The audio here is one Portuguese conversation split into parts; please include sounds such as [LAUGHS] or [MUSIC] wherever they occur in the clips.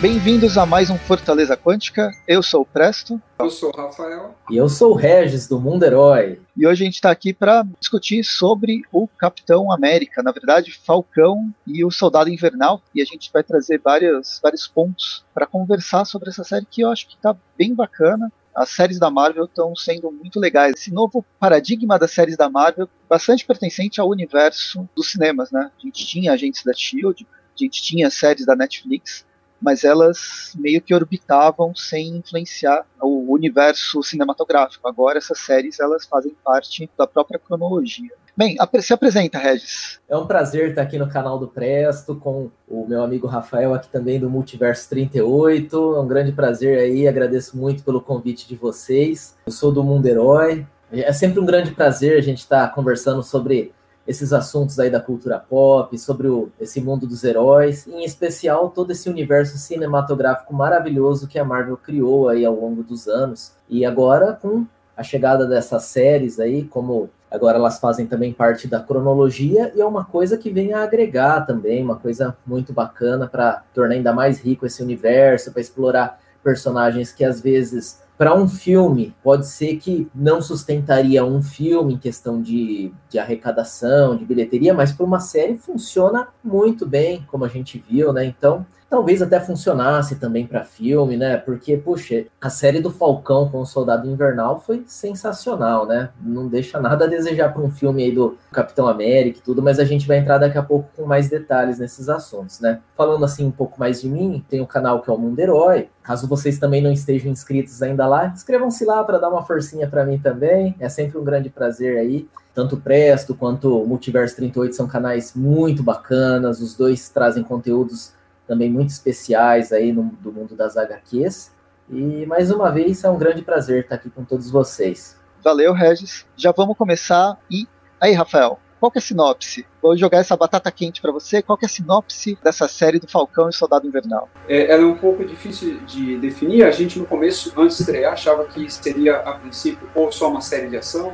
Bem-vindos a mais um Fortaleza Quântica. Eu sou o Presto. Eu sou o Rafael. E eu sou o Regis, do Mundo Herói. E hoje a gente está aqui para discutir sobre o Capitão América, na verdade, Falcão e o Soldado Invernal. E a gente vai trazer vários, vários pontos para conversar sobre essa série que eu acho que está bem bacana. As séries da Marvel estão sendo muito legais. Esse novo paradigma das séries da Marvel, bastante pertencente ao universo dos cinemas, né? A gente tinha Agentes da Shield, a gente tinha séries da Netflix, mas elas meio que orbitavam sem influenciar o universo cinematográfico. Agora essas séries elas fazem parte da própria cronologia. Bem, se apresenta, Regis. É um prazer estar aqui no canal do Presto com o meu amigo Rafael aqui também do Multiverso 38. É um grande prazer aí, agradeço muito pelo convite de vocês. Eu sou do Mundo Herói. É sempre um grande prazer a gente estar conversando sobre esses assuntos aí da cultura pop, sobre o, esse mundo dos heróis, em especial todo esse universo cinematográfico maravilhoso que a Marvel criou aí ao longo dos anos. E agora com a chegada dessas séries aí, como agora elas fazem também parte da cronologia e é uma coisa que vem a agregar também, uma coisa muito bacana para tornar ainda mais rico esse universo, para explorar personagens que às vezes para um filme, pode ser que não sustentaria um filme em questão de, de arrecadação, de bilheteria, mas para uma série funciona muito bem, como a gente viu, né? Então, talvez até funcionasse também para filme, né? Porque, puxa, a série do Falcão com o Soldado Invernal foi sensacional, né? Não deixa nada a desejar para um filme aí do Capitão América e tudo, mas a gente vai entrar daqui a pouco com mais detalhes nesses assuntos, né? Falando assim um pouco mais de mim, tem o um canal que é o Mundo Herói. Caso vocês também não estejam inscritos ainda lá, inscrevam-se lá para dar uma forcinha para mim também. É sempre um grande prazer aí tanto Presto quanto Multiverso 38 são canais muito bacanas, os dois trazem conteúdos também muito especiais aí no, do mundo das HQs. E mais uma vez é um grande prazer estar aqui com todos vocês. Valeu, Regis. Já vamos começar. E aí, Rafael, qual que é a sinopse? Vou jogar essa batata quente para você. Qual que é a sinopse dessa série do Falcão e Soldado Invernal? É, ela é um pouco difícil de definir. A gente no começo, antes de estrear, achava que seria a princípio ou só uma série de ação,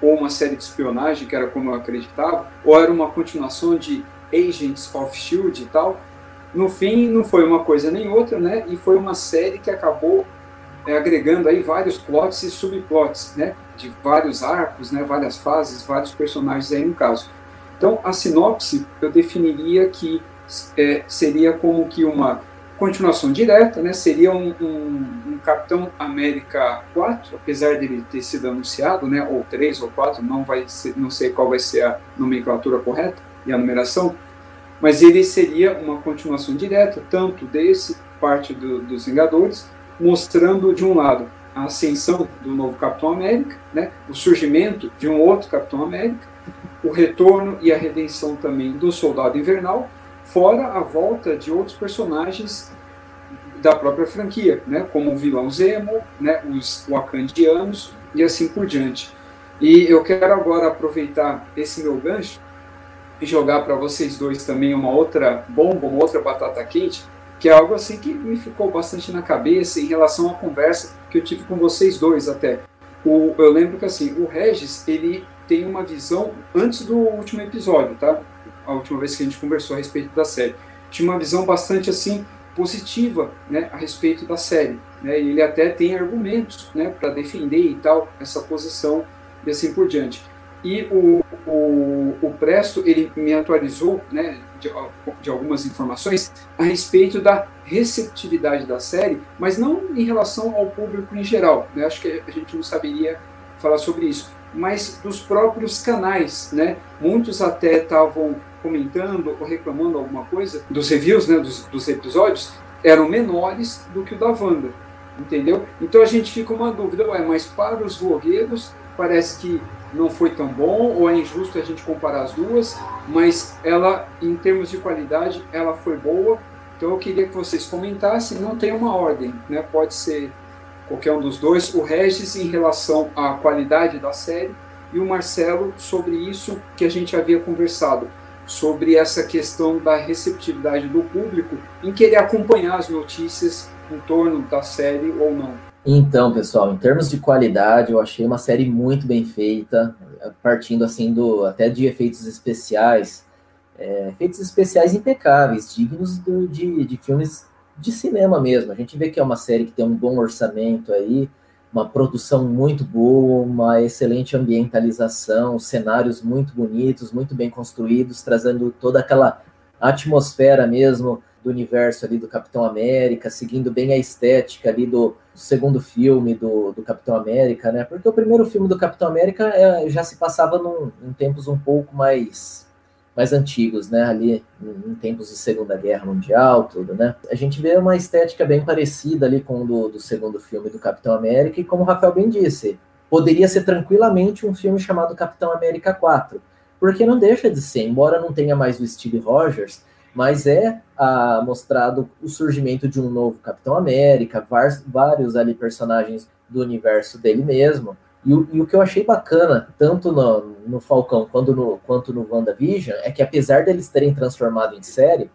ou uma série de espionagem, que era como eu acreditava, ou era uma continuação de Agents of Shield e tal. No fim, não foi uma coisa nem outra, né? E foi uma série que acabou é, agregando aí vários plots e subplots, né? De vários arcos, né? Várias fases, vários personagens aí no caso. Então, a sinopse eu definiria que é, seria como que uma continuação direta, né? Seria um, um, um, Capitão América 4, apesar dele ter sido anunciado, né? Ou 3 ou 4, não vai ser, não sei qual vai ser a nomenclatura correta e a numeração, mas ele seria uma continuação direta, tanto desse parte do, dos Vingadores, mostrando de um lado a ascensão do novo Capitão América, né, o surgimento de um outro Capitão América, o retorno e a redenção também do Soldado Invernal, fora a volta de outros personagens da própria franquia, né, como o vilão Zemo, né, os Wakandianos e assim por diante. E eu quero agora aproveitar esse meu gancho jogar para vocês dois também uma outra bomba, uma outra batata quente, que é algo assim que me ficou bastante na cabeça em relação à conversa que eu tive com vocês dois até. O, eu lembro que assim, o Regis, ele tem uma visão antes do último episódio, tá? A última vez que a gente conversou a respeito da série. Tinha uma visão bastante assim positiva, né, a respeito da série, né? E ele até tem argumentos, né, para defender e tal essa posição e assim por diante. E o, o, o Presto ele me atualizou né, de, de, algumas informações a respeito da receptividade da série, mas não em relação ao público em geral. Né? Acho que a gente não saberia falar sobre isso, mas dos próprios canais. Né? Muitos até estavam comentando ou reclamando alguma coisa dos reviews né, dos, dos episódios eram menores do que o da Wanda. Entendeu? Então a gente fica uma dúvida, ué, mas para os blogueiros parece que não foi tão bom ou é injusto a gente comparar as duas, mas ela, em termos de qualidade, ela foi boa. Então eu queria que vocês comentassem, não tem uma ordem, né? pode ser qualquer um dos dois, o Regis em relação à qualidade da série e o Marcelo sobre isso que a gente havia conversado, sobre essa questão da receptividade do público em querer acompanhar as notícias em torno da série ou não. Então, pessoal, em termos de qualidade, eu achei uma série muito bem feita, partindo assim do até de efeitos especiais, é, efeitos especiais impecáveis, dignos do, de, de filmes de cinema mesmo. A gente vê que é uma série que tem um bom orçamento aí, uma produção muito boa, uma excelente ambientalização, cenários muito bonitos, muito bem construídos, trazendo toda aquela atmosfera mesmo do universo ali do Capitão América, seguindo bem a estética ali do segundo filme do, do Capitão América, né? Porque o primeiro filme do Capitão América é, já se passava num, em tempos um pouco mais mais antigos, né? Ali em tempos de Segunda Guerra Mundial, tudo, né? A gente vê uma estética bem parecida ali com o do, do segundo filme do Capitão América, e como o Rafael bem disse, poderia ser tranquilamente um filme chamado Capitão América 4, porque não deixa de ser, embora não tenha mais o Steve Rogers, mas é ah, mostrado o surgimento de um novo Capitão América, vários, ali personagens do universo dele mesmo, e o, e o, que eu achei bacana, tanto no, no Falcão quanto no, quanto no WandaVision, é que apesar deles terem transformado em série,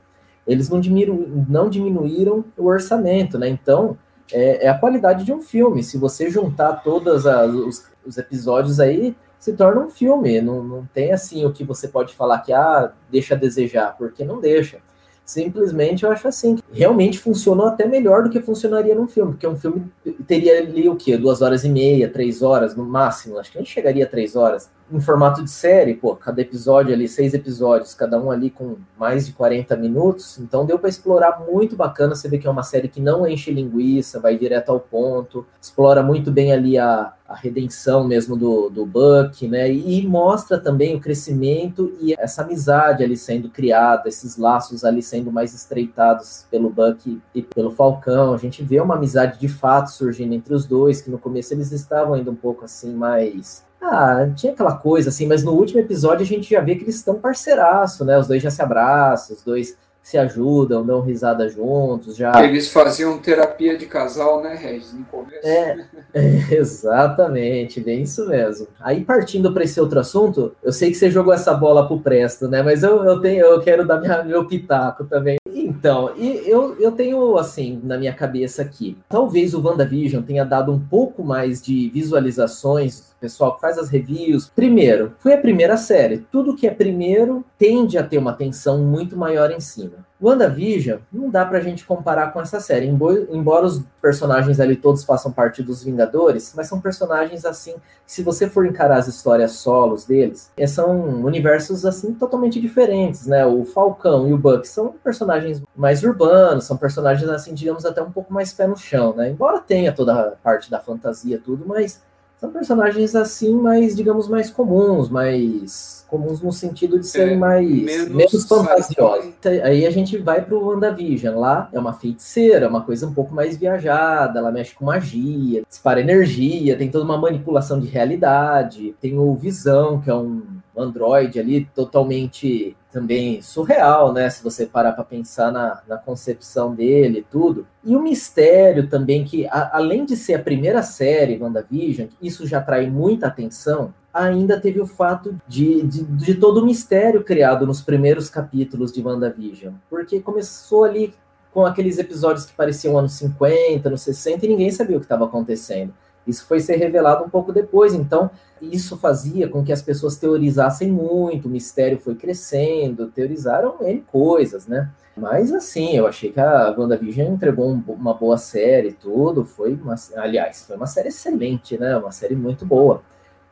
eles não, diminu, não diminuíram o orçamento, né? Então, é, é, a qualidade de um filme. Se você juntar todos os, os, episódios aí, se torna um filme. Não, não tem assim o que você pode falar que ah, deixa a desejar, porque não deixa. Simplesmente eu acho assim, realmente funcionou até melhor do que funcionaria num filme, porque um filme teria ali o quê? Duas horas e meia, três horas no máximo, acho que nem chegaria a três horas. Em formato de série, pô, cada episódio ali, seis episódios, cada um ali com mais de 40 minutos, então deu para explorar muito bacana. Você vê que é uma série que não enche linguiça, vai direto ao ponto, explora muito bem ali a, a redenção mesmo do, do Buck, né? E mostra também o crescimento e essa amizade ali sendo criada, esses laços ali sendo mais estreitados pelo Buck e pelo Falcão. A gente vê uma amizade de fato surgindo entre os dois, que no começo eles estavam ainda um pouco assim mais ah, tinha aquela coisa assim, mas no último episódio a gente já vê que eles estão parceiraço, né? Os dois já se abraçam, os dois se ajudam, dão risada juntos, já. Eles faziam terapia de casal, né, Regis, no começo. É, é [LAUGHS] exatamente, bem isso mesmo. Aí partindo para esse outro assunto, eu sei que você jogou essa bola pro Presto, né? Mas eu, eu tenho, eu quero dar minha, meu pitaco também. Então, e eu, eu tenho assim na minha cabeça aqui. Talvez o WandaVision tenha dado um pouco mais de visualizações pessoal que faz as reviews. Primeiro, foi a primeira série. Tudo que é primeiro tende a ter uma tensão muito maior em cima. WandaVision não dá pra gente comparar com essa série, embora os personagens ali todos façam parte dos Vingadores, mas são personagens assim, se você for encarar as histórias solos deles, eh, são universos assim totalmente diferentes, né? O Falcão e o Buck são personagens mais urbanos, são personagens assim, digamos até um pouco mais pé no chão, né? Embora tenha toda a parte da fantasia tudo, mas são personagens assim, mais, digamos, mais comuns, mais comuns no sentido de serem é, mais menos, menos fantasiosos. Aí a gente vai para o WandaVision. Lá é uma feiticeira, uma coisa um pouco mais viajada, ela mexe com magia, dispara energia, tem toda uma manipulação de realidade, tem o Visão, que é um Android ali totalmente também surreal, né? Se você parar para pensar na, na concepção dele e tudo. E o mistério também, que a, além de ser a primeira série WandaVision, isso já atrai muita atenção, ainda teve o fato de, de, de todo o mistério criado nos primeiros capítulos de WandaVision. Porque começou ali com aqueles episódios que pareciam anos 50, anos 60, e ninguém sabia o que estava acontecendo. Isso foi ser revelado um pouco depois, então isso fazia com que as pessoas teorizassem muito, o mistério foi crescendo, teorizaram N coisas, né? Mas assim, eu achei que a WandaVision entregou um, uma boa série e tudo, foi uma, aliás, foi uma série excelente, né? Uma série muito boa.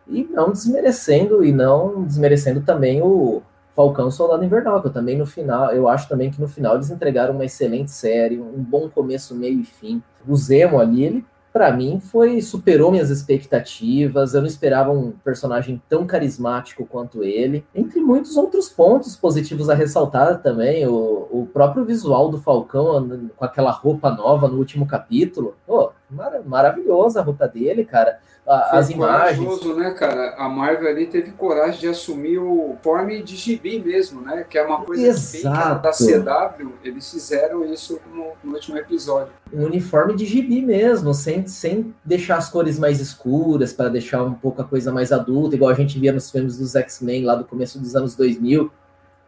E não desmerecendo, e não desmerecendo também o Falcão Soldado Invernal, que eu também no final, eu acho também que no final eles entregaram uma excelente série, um bom começo, meio e fim. O Zemo ali, ele para mim foi superou minhas expectativas. Eu não esperava um personagem tão carismático quanto ele. Entre muitos outros pontos positivos a ressaltar também, o, o próprio visual do Falcão com aquela roupa nova no último capítulo. Pô, mar maravilhosa a roupa dele, cara as imagens. né, cara? A Marvel ali teve coragem de assumir o forme de gibi mesmo, né? Que é uma coisa Exato. bem da CW. Eles fizeram isso no, no, último episódio. Um uniforme de gibi mesmo, sem, sem deixar as cores mais escuras, para deixar um pouco a coisa mais adulta, igual a gente via nos filmes dos X-Men lá do começo dos anos 2000,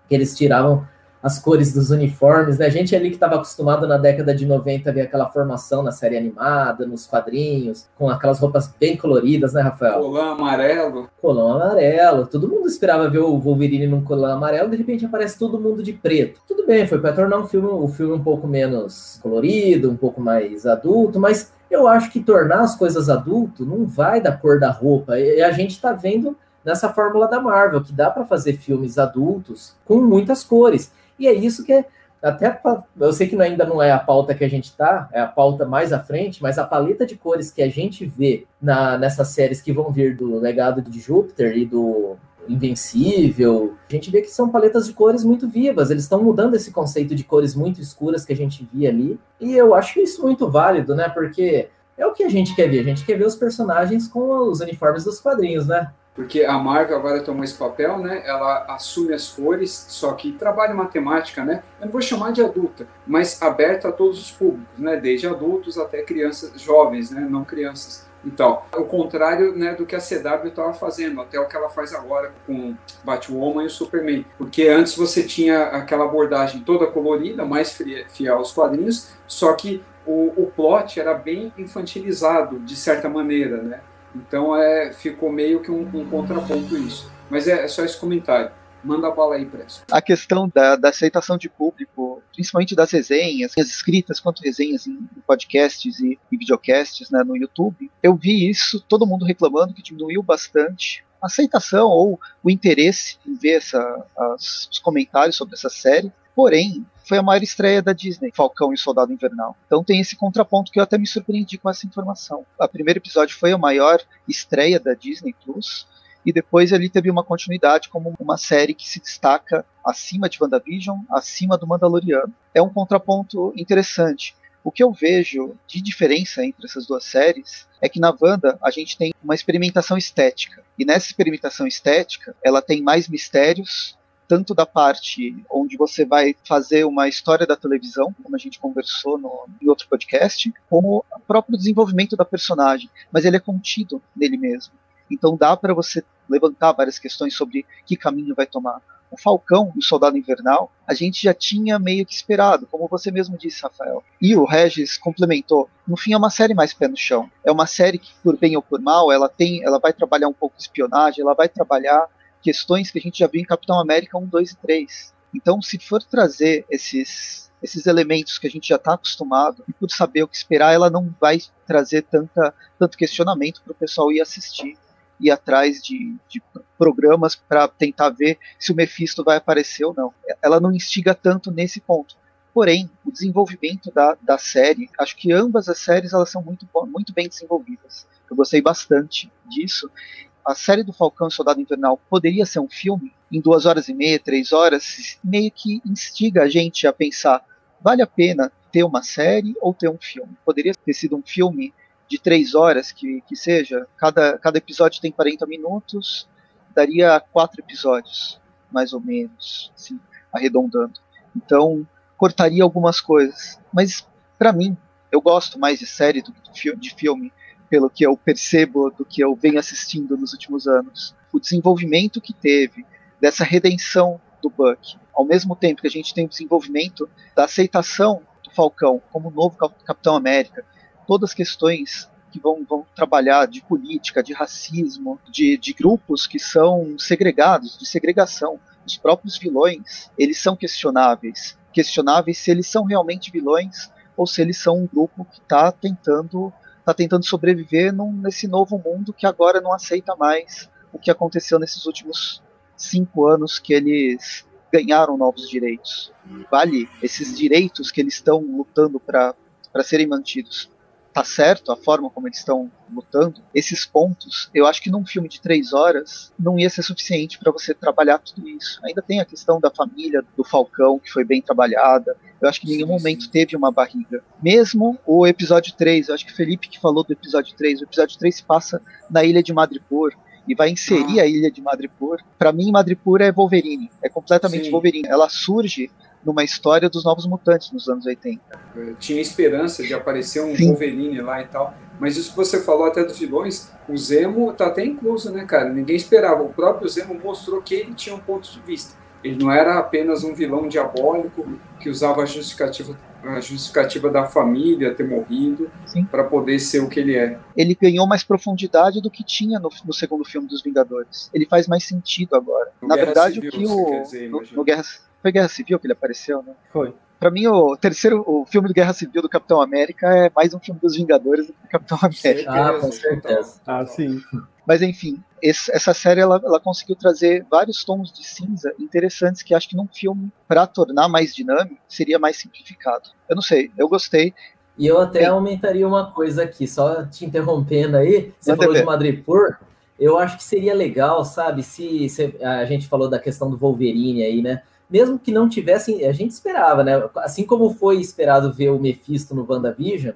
que eles tiravam as cores dos uniformes, né? A gente ali que estava acostumado na década de 90 a ver aquela formação na série animada, nos quadrinhos, com aquelas roupas bem coloridas, né, Rafael? Colã amarelo. Colã amarelo. Todo mundo esperava ver o Wolverine num colã amarelo, de repente aparece todo mundo de preto. Tudo bem, foi para tornar um filme, o um filme um pouco menos colorido, um pouco mais adulto, mas eu acho que tornar as coisas adulto não vai da cor da roupa. E a gente está vendo nessa fórmula da Marvel, que dá para fazer filmes adultos com muitas cores. E é isso que é. Até eu sei que ainda não é a pauta que a gente tá, é a pauta mais à frente, mas a paleta de cores que a gente vê na, nessas séries que vão vir do Legado de Júpiter e do Invencível, a gente vê que são paletas de cores muito vivas. Eles estão mudando esse conceito de cores muito escuras que a gente via ali. E eu acho isso muito válido, né? Porque é o que a gente quer ver. A gente quer ver os personagens com os uniformes dos quadrinhos, né? Porque a Marvel agora tomou esse papel, né? Ela assume as cores, só que trabalha matemática, né? Eu não vou chamar de adulta, mas aberta a todos os públicos, né? Desde adultos até crianças jovens, né? Não crianças. Então, o contrário né, do que a CW estava fazendo, até o que ela faz agora com Batwoman e o Superman. Porque antes você tinha aquela abordagem toda colorida, mais fiel aos quadrinhos, só que o, o plot era bem infantilizado, de certa maneira, né? Então é, ficou meio que um, um contraponto isso. Mas é, é, só esse comentário. Manda a bala aí, Presto. A questão da, da, aceitação de público, principalmente das resenhas, as escritas quanto resenhas em podcasts e, e videocasts né, no YouTube, eu vi isso, todo mundo reclamando que diminuiu bastante a aceitação ou o interesse em ver essa, as, os comentários sobre essa série. Porém, foi a maior estreia da Disney, Falcão e o Soldado Invernal. Então tem esse contraponto que eu até me surpreendi com essa informação. O primeiro episódio foi a maior estreia da Disney Plus, e depois ele teve uma continuidade como uma série que se destaca acima de WandaVision, acima do Mandaloriano. É um contraponto interessante. O que eu vejo de diferença entre essas duas séries é que na Wanda a gente tem uma experimentação estética. E nessa experimentação estética, ela tem mais mistérios, tanto da parte onde você vai fazer uma história da televisão, como a gente conversou no, em outro podcast, como o próprio desenvolvimento da personagem, mas ele é contido nele mesmo. Então dá para você levantar várias questões sobre que caminho vai tomar. O Falcão e o Soldado Invernal, a gente já tinha meio que esperado, como você mesmo disse, Rafael. E o Regis complementou. No fim, é uma série mais pé no chão. É uma série que, por bem ou por mal, ela tem, ela vai trabalhar um pouco de espionagem, ela vai trabalhar questões que a gente já viu em Capitão América 1, 2 e 3. Então, se for trazer esses, esses elementos que a gente já está acostumado e por saber o que esperar, ela não vai trazer tanta, tanto questionamento para o pessoal ir assistir, ir atrás de, de programas para tentar ver se o Mephisto vai aparecer ou não. Ela não instiga tanto nesse ponto. Porém, o desenvolvimento da, da série, acho que ambas as séries elas são muito, muito bem desenvolvidas. Eu gostei bastante disso a série do Falcão e Soldado Invernal poderia ser um filme em duas horas e meia, três horas, meio que instiga a gente a pensar: vale a pena ter uma série ou ter um filme? Poderia ter sido um filme de três horas, que, que seja, cada, cada episódio tem 40 minutos, daria quatro episódios, mais ou menos, assim, arredondando. Então, cortaria algumas coisas. Mas, para mim, eu gosto mais de série do que de filme pelo que eu percebo do que eu venho assistindo nos últimos anos. O desenvolvimento que teve dessa redenção do Buck, ao mesmo tempo que a gente tem o desenvolvimento da aceitação do Falcão como novo Capitão América, todas as questões que vão, vão trabalhar de política, de racismo, de, de grupos que são segregados, de segregação. Os próprios vilões, eles são questionáveis. Questionáveis se eles são realmente vilões ou se eles são um grupo que está tentando está tentando sobreviver num, nesse novo mundo que agora não aceita mais o que aconteceu nesses últimos cinco anos que eles ganharam novos direitos. Vale esses direitos que eles estão lutando para serem mantidos tá certo a forma como eles estão lutando, esses pontos, eu acho que num filme de três horas não ia ser suficiente para você trabalhar tudo isso. Ainda tem a questão da família do Falcão, que foi bem trabalhada. Eu acho que em nenhum momento teve uma barriga. Mesmo o episódio 3, eu acho que o Felipe que falou do episódio 3, o episódio 3 passa na ilha de Madripoor e vai inserir ah. a ilha de Madripoor. Para mim, Madripoor é Wolverine, é completamente Sim. Wolverine. Ela surge numa história dos Novos Mutantes nos anos 80. Eu tinha esperança de aparecer um Sim. Wolverine lá e tal, mas isso que você falou até dos vilões, o Zemo tá até incluso, né, cara? Ninguém esperava. O próprio Zemo mostrou que ele tinha um ponto de vista. Ele não era apenas um vilão diabólico que usava a justificativa, a justificativa da família ter morrido para poder ser o que ele é. Ele ganhou mais profundidade do que tinha no, no segundo filme dos Vingadores. Ele faz mais sentido agora. No Na Guerra verdade, Civil, o que o. dizer, no, no Guerra, foi Guerra Civil que ele apareceu, né? Foi. Pra mim, o terceiro o filme do Guerra Civil do Capitão América é mais um filme dos Vingadores do que Capitão América. Ah, com Certeza. Ah, sim. Mas enfim, esse- essa série ela, ela conseguiu trazer vários tons de cinza interessantes que acho que num filme, para tornar mais dinâmico, seria mais simplificado. Eu não sei, eu gostei. E eu até Sim. aumentaria uma coisa aqui, só te interrompendo aí. Você Manda falou ver. de Madripoor. Eu acho que seria legal, sabe, se, se a gente falou da questão do Wolverine aí, né? Mesmo que não tivessem, a gente esperava, né? Assim como foi esperado ver o Mephisto no WandaVision,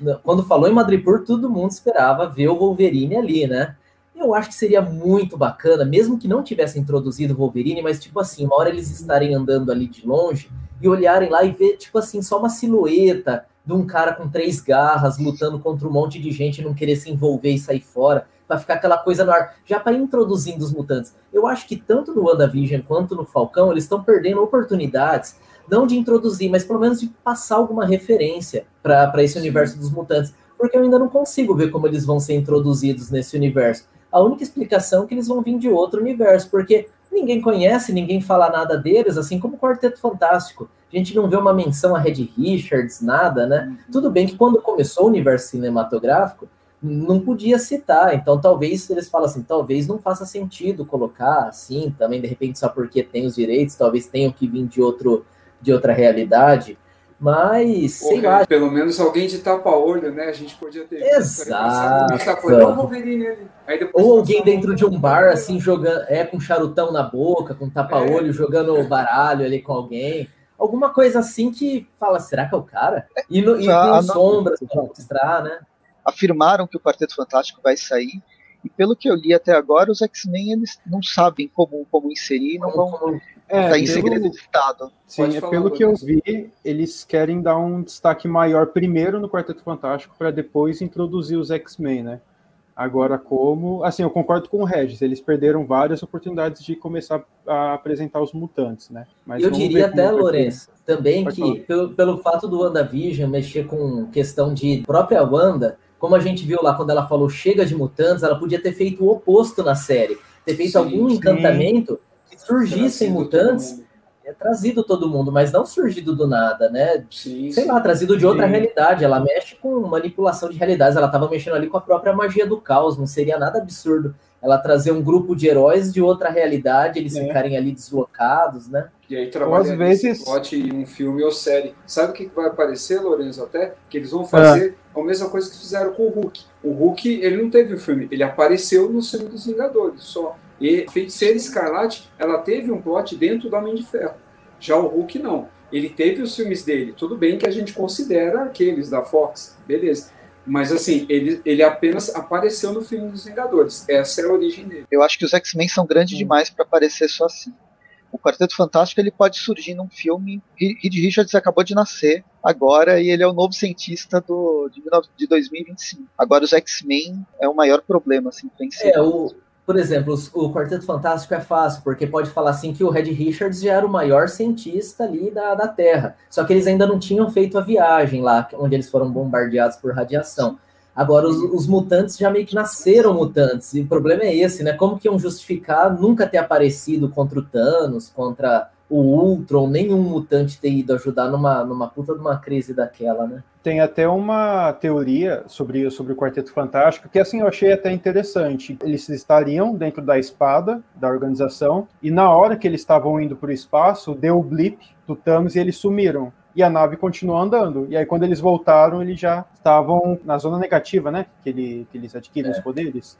n- quando falou em Madripoor, todo mundo esperava ver o Wolverine ali, né? Eu acho que seria muito bacana, mesmo que não tivesse introduzido o Wolverine, mas tipo assim, uma hora eles estarem andando ali de longe e olharem lá e ver, tipo assim, só uma silhueta de um cara com três garras lutando contra um monte de gente e não querer se envolver e sair fora, para ficar aquela coisa no ar, já para introduzindo os mutantes. Eu acho que tanto no WandaVision quanto no Falcão, eles estão perdendo oportunidades, não de introduzir, mas pelo menos de passar alguma referência para esse universo dos mutantes, porque eu ainda não consigo ver como eles vão ser introduzidos nesse universo. A única explicação é que eles vão vir de outro universo, porque ninguém conhece, ninguém fala nada deles, assim como o Quarteto Fantástico. A gente não vê uma menção a Red Richards, nada, né? Tudo bem que quando começou o universo cinematográfico, não podia citar, então talvez eles falam assim, talvez não faça sentido colocar assim, também de repente só porque tem os direitos, talvez tenham que vir de outro de outra realidade, mas sei lá, Pelo menos alguém de tapa-olho, né? A gente podia ter. Exato. Depois Ou alguém dentro de um bar, assim, jogando, é, com charutão na boca, com tapa-olho, jogando baralho ali com alguém. Alguma coisa assim que fala, será que é o cara? E, no, e Ah, não. sombras pra mostrar, né? Afirmaram que o Quarteto Fantástico vai sair. E pelo que eu li até agora, os X-Men eles não sabem como, como inserir, não vão Como- É, estar em pelo- segredo de Estado. Sim, Pode é falar, pelo que eu vi, eles querem dar um destaque maior primeiro no Quarteto Fantástico para depois introduzir os X-Men, né? Agora, como. Assim, eu concordo com o Regis, eles perderam várias oportunidades de começar a apresentar os mutantes, né? Mas eu diria até. Lourenço, também Pode que falar. pelo, pelo fato do WandaVision mexer com questão de própria Wanda, como a gente viu lá quando ela falou chega de mutantes, ela podia ter feito o oposto na série, ter feito Sim, algum sim. encantamento que surgissem mutantes. É trazido todo mundo, mas não surgido do nada, né? Sim, sei sim. lá, trazido de outra Sim. realidade. Ela mexe com manipulação de realidades. Ela estava mexendo ali com a própria magia do caos. Não seria nada absurdo ela trazer um grupo de heróis de outra realidade, eles É. ficarem ali deslocados, né? E aí trabalhar vezes- plot em um filme ou série. Sabe o que vai aparecer, Lourenço, até? Que eles Ah. vão fazer a mesma coisa que fizeram com o Hulk. O Hulk, ele não teve um filme, ele apareceu no filme dos Vingadores, só. E Feiticeira Escarlate, ela teve um plot dentro do Homem de Ferro. Já o Hulk, não. Ele teve os filmes dele. Tudo bem que a gente considera aqueles da Fox, beleza. Mas assim, ele, ele apenas apareceu no filme dos Vingadores. Essa é a origem dele. Eu acho que os X-Men são grandes demais para aparecer só assim. O Quarteto Fantástico ele pode surgir num filme. Reed Richards acabou de nascer agora e ele é o novo cientista do, de, 19 de 2025. Agora os X-Men é o maior problema assim, inserir. É, o, por exemplo, o Quarteto Fantástico é fácil, porque pode falar assim que o Red Richards já era o maior cientista ali da, da Terra. Só que eles ainda não tinham feito a viagem lá, onde eles foram bombardeados por radiação. Agora, os, os mutantes já meio que nasceram mutantes, e o problema é esse, né? Como que iam justificar nunca ter aparecido contra o Thanos, contra o Ultron, nenhum mutante ter ido ajudar numa, numa puta de uma crise daquela, né? Tem até uma teoria sobre, sobre o Quarteto Fantástico que assim eu achei até interessante. Eles estariam dentro da espada da organização e na hora que eles estavam indo para o espaço deu o blip do Thanos e eles sumiram. E a nave continuou andando. E aí, quando eles voltaram, eles já estavam na zona negativa, né? Que, ele, que eles adquirem É. os poderes.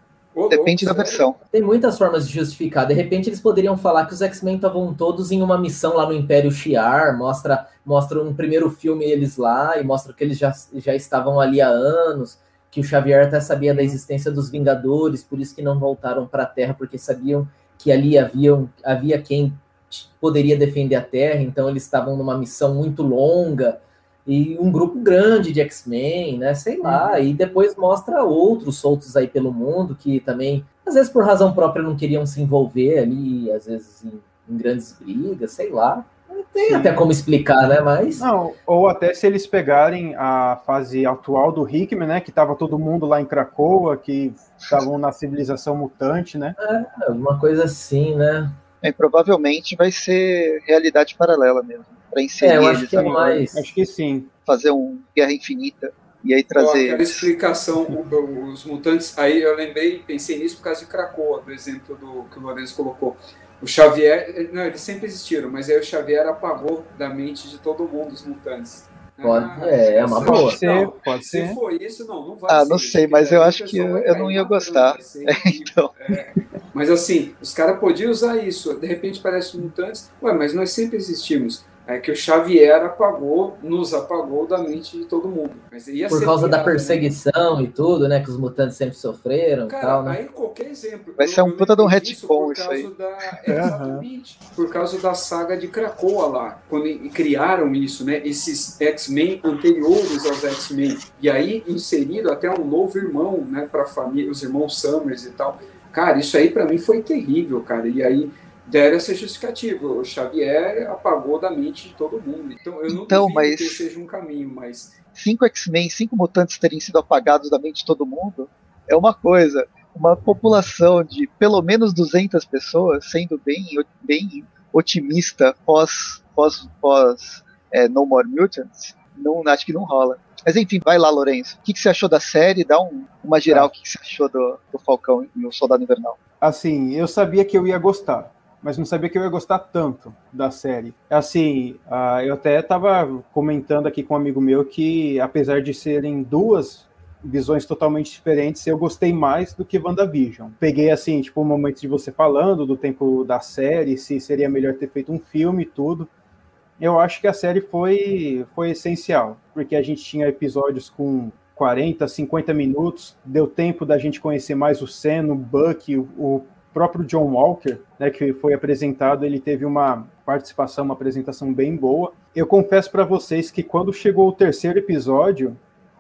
Depende da versão. Tem muitas formas de justificar. De repente eles poderiam falar que os X-Men estavam todos em uma missão lá no Império Shi'ar, mostra, mostra um primeiro filme eles lá e mostra que eles já, já estavam ali há anos, que o Xavier até sabia da existência dos Vingadores, por isso que não voltaram para a Terra, porque sabiam que ali haviam, havia quem poderia defender a Terra, então eles estavam numa missão muito longa e um grupo grande de X-Men, né? Sei lá, e depois mostra outros soltos aí pelo mundo que também, às vezes por razão própria, não queriam se envolver ali, às vezes em, em grandes brigas, sei lá. Tem Sim. até como explicar, né? Mas. Não, ou até se eles pegarem a fase atual do Hickman, né? Que tava todo mundo lá em Cracoa, que estavam na civilização mutante, né? É, uma coisa assim, né? É, provavelmente vai ser realidade paralela mesmo. Pra inserir é, eu acho que é mais. Acho que sim. Fazer um Guerra Infinita e aí trazer. aquela explicação, os mutantes. Aí eu lembrei, pensei nisso por causa de Cracoa, do exemplo do que o Lourenço colocou. O Xavier, não, eles sempre existiram, mas aí o Xavier apagou da mente de todo mundo os mutantes. Pode, ah, é, é uma boa. Pode ser, pode ser. Se for isso, não, não vai Ah, ser, não sei, mas eu acho que eu, eu não ia gostar. Ser, é, então. É. Mas assim, os caras podiam usar isso. De repente parece mutantes. Ué, mas nós sempre existimos é que o Xavier apagou, nos apagou da mente de todo mundo. Por causa da né? perseguição né? e tudo, né? Que os mutantes sempre sofreram Cara, e tal, né? aí qualquer exemplo. Vai ser um puta de um retcon isso aí. Da, [LAUGHS] é, exatamente. Por causa da saga de Krakoa lá, quando criaram isso, né? Esses X-Men anteriores aos X-Men. E aí inseriram até um novo irmão, né? Pra família, os irmãos Summers e tal. Cara, isso aí para mim foi terrível, cara. E aí deram essa justificativa. O Xavier apagou da mente de todo mundo. Então, eu não então, mas... que seja um caminho, mas. Cinco X-Men, cinco mutantes terem sido apagados da mente de todo mundo é uma coisa. Uma população de pelo menos 200 pessoas, sendo bem, bem otimista pós, pós, pós é, No More Mutants, não, acho que não rola. Mas enfim, vai lá, Lourenço. O que, que você achou da série? Dá um, uma geral. Tá. O que, que você achou do, do Falcão e o Soldado Invernal? Assim, eu sabia que eu ia gostar mas não sabia que eu ia gostar tanto da série. Assim, uh, eu até estava comentando aqui com um amigo meu que, apesar de serem duas visões totalmente diferentes, eu gostei mais do que WandaVision. Peguei, assim, tipo, o momento de você falando do tempo da série, se seria melhor ter feito um filme e tudo. Eu acho que a série foi, foi essencial, porque a gente tinha episódios com 40, 50 minutos, deu tempo da gente conhecer mais o Sen, o Buck, o próprio John Walker, né, que foi apresentado, ele teve uma participação, uma apresentação bem boa. Eu confesso para vocês que quando chegou o terceiro episódio,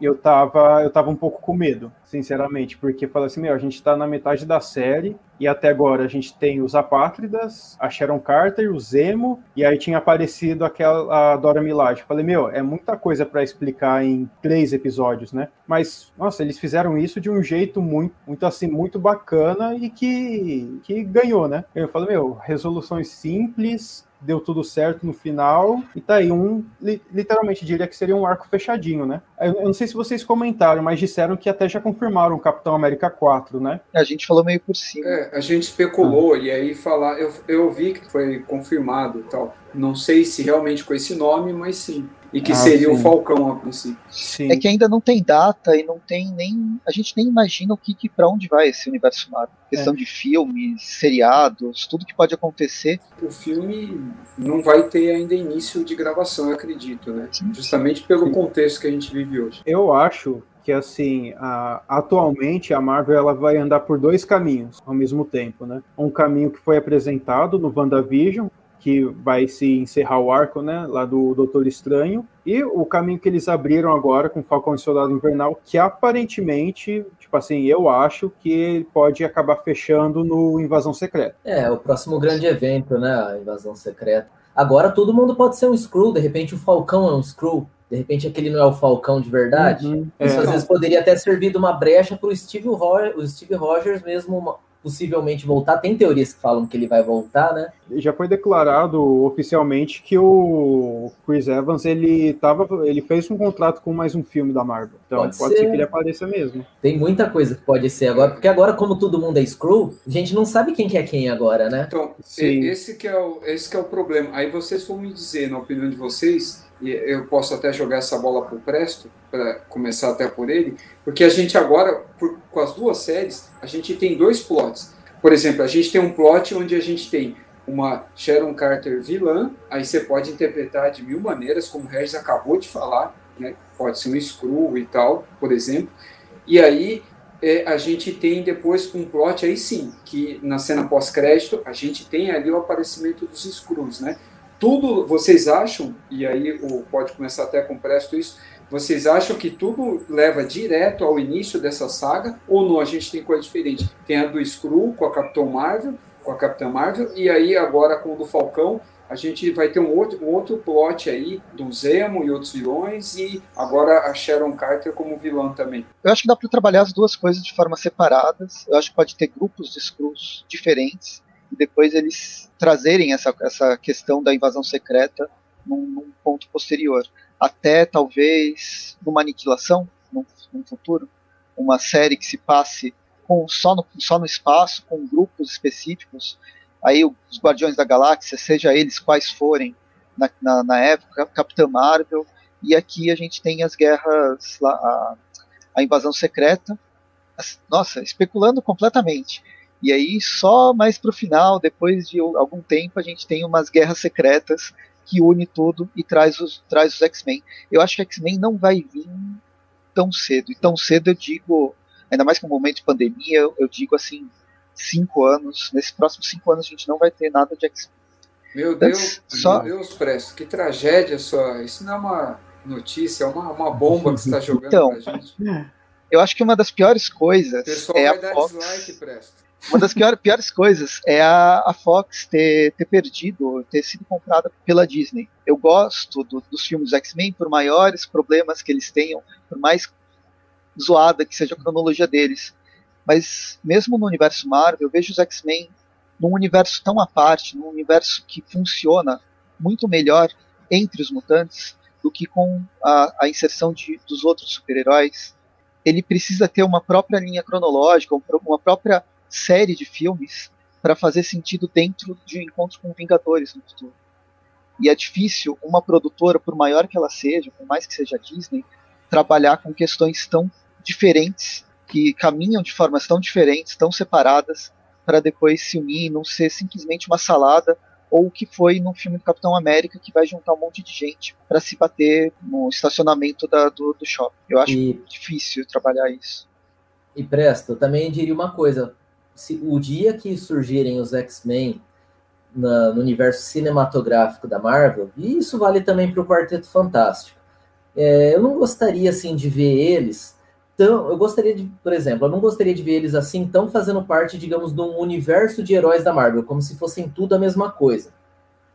eu tava, eu tava um pouco com medo, sinceramente, porque falei assim, meu, a gente tá na metade da série e até agora a gente tem os Apátridas, a Sharon Carter, o Zemo e aí tinha aparecido aquela a Dora Milaje. Falei, meu, é muita coisa para explicar em três episódios, né? Mas, nossa, eles fizeram isso de um jeito muito, muito assim, muito bacana e que, que ganhou, né? Eu falei, meu, resoluções simples, deu tudo certo no final, e tá aí um, li, literalmente diria que seria um arco fechadinho, né? Eu, eu, não sei se vocês comentaram, mas disseram que até já confirmaram o Capitão América 4, né? A gente falou meio por cima. É, a gente especulou, ah. e aí falar, eu, eu vi que foi confirmado e tal. Não sei se realmente com esse nome, mas sim e que ah, seria sim. o Falcão a princípio. Sim. É que ainda não tem data e não tem nem. A gente nem imagina o que, que para onde vai esse universo Marvel. Questão é. de filmes, seriados, tudo que pode acontecer. O filme não vai ter ainda início de gravação, eu acredito, né? Sim. Justamente pelo sim. contexto que a gente vive hoje. Eu acho que assim, a, atualmente a Marvel ela vai andar por dois caminhos ao mesmo tempo, né? Um caminho que foi apresentado no WandaVision, que vai se encerrar o arco, né, lá do Doutor Estranho, e o caminho que eles abriram agora com Falcão e Soldado Invernal, que aparentemente, tipo assim, eu acho que ele pode acabar fechando no Invasão Secreta. É, o próximo grande evento, né, a Invasão Secreta. Agora todo mundo pode ser um Skrull, de repente o Falcão é um Skrull. De repente aquele não é o Falcão de verdade. Uhum, Isso é. às vezes poderia até servir de uma brecha para o Steve, Steve Rogers mesmo possivelmente voltar. Tem teorias que falam que ele vai voltar, né? Já foi declarado oficialmente que o Chris Evans ele tava, ele fez um contrato com mais um filme da Marvel. Então pode, pode ser. ser. que ele apareça mesmo. Tem muita coisa que pode ser agora, porque agora como todo mundo é Screw, a gente não sabe quem que é quem agora, né? Então, Sim. esse que é o esse que é o problema. Aí vocês vão me dizer, na opinião de vocês, eu posso até jogar essa bola para o Presto, para começar até por ele, porque a gente agora, por, com as duas séries, a gente tem dois plots. Por exemplo, a gente tem um plot onde a gente tem uma Sharon Carter vilã, aí você pode interpretar de mil maneiras, como o Regis acabou de falar, né? pode ser um Screw e tal, por exemplo. E aí é, a gente tem depois um plot aí sim, que na cena pós-crédito a gente tem ali o aparecimento dos Screws, né? Tudo vocês acham, e aí o, pode começar até com presto isso, vocês acham que tudo leva direto ao início dessa saga ou não? A gente tem coisa diferente. Tem a do Screw com a Capitão Marvel com a Capitã Marvel, e aí agora com o do Falcão, a gente vai ter um outro, um outro plot aí do Zemo e outros vilões, e agora a Sharon Carter como vilã também. Eu acho que dá para trabalhar as duas coisas de forma separadas. Eu acho que pode ter grupos de Skrulls diferentes, e depois eles trazerem essa, essa questão da invasão secreta num, num ponto posterior. Até talvez numa aniquilação, num, num futuro, uma série que se passe com, só, no, só no espaço, com grupos específicos, aí os Guardiões da Galáxia, seja eles quais forem na, na, na época, Capitã Marvel, e aqui a gente tem as guerras, a, a invasão secreta, nossa, especulando completamente. E aí só mais pro final, depois de algum tempo, a gente tem umas guerras secretas que une tudo e traz os, traz os X-Men. Eu acho que X-Men não vai vir tão cedo. E tão cedo eu digo, ainda mais com o momento de pandemia, eu digo assim, cinco anos. Nesses próximos cinco anos a gente não vai ter nada de X-Men. Meu Deus, só... meu Deus, Presto, que tragédia só. Isso não é uma notícia, é uma, uma bomba que você está jogando então, pra gente. Eu acho que uma das piores coisas. O pessoal é vai a dar Fox... dislike, Presto. Uma das pior, piores coisas é a, a Fox ter, ter perdido, ter sido comprada pela Disney. Eu gosto do, dos filmes X-Men, por maiores problemas que eles tenham, por mais zoada que seja a cronologia deles. Mas mesmo no universo Marvel, eu vejo os X-Men num universo tão à parte, num universo que funciona muito melhor entre os mutantes do que com a, a inserção de, dos outros super-heróis. Ele precisa ter uma própria linha cronológica, uma própria série de filmes para fazer sentido dentro de encontros com Vingadores no futuro. E é difícil uma produtora, por maior que ela seja, por mais que seja Disney, trabalhar com questões tão diferentes que caminham de formas tão diferentes, tão separadas, para depois se unir e não ser simplesmente uma salada ou o que foi no filme do Capitão América que vai juntar um monte de gente para se bater no estacionamento da, do, do shopping. Eu acho e, difícil trabalhar isso. E Presto, também diria uma coisa: se o dia que surgirem os X-Men no universo cinematográfico da Marvel, e isso vale também para o Quarteto Fantástico, é, eu não gostaria assim de ver eles tão. Eu gostaria de, por exemplo, eu não gostaria de ver eles assim tão fazendo parte, digamos, de um universo de heróis da Marvel, como se fossem tudo a mesma coisa.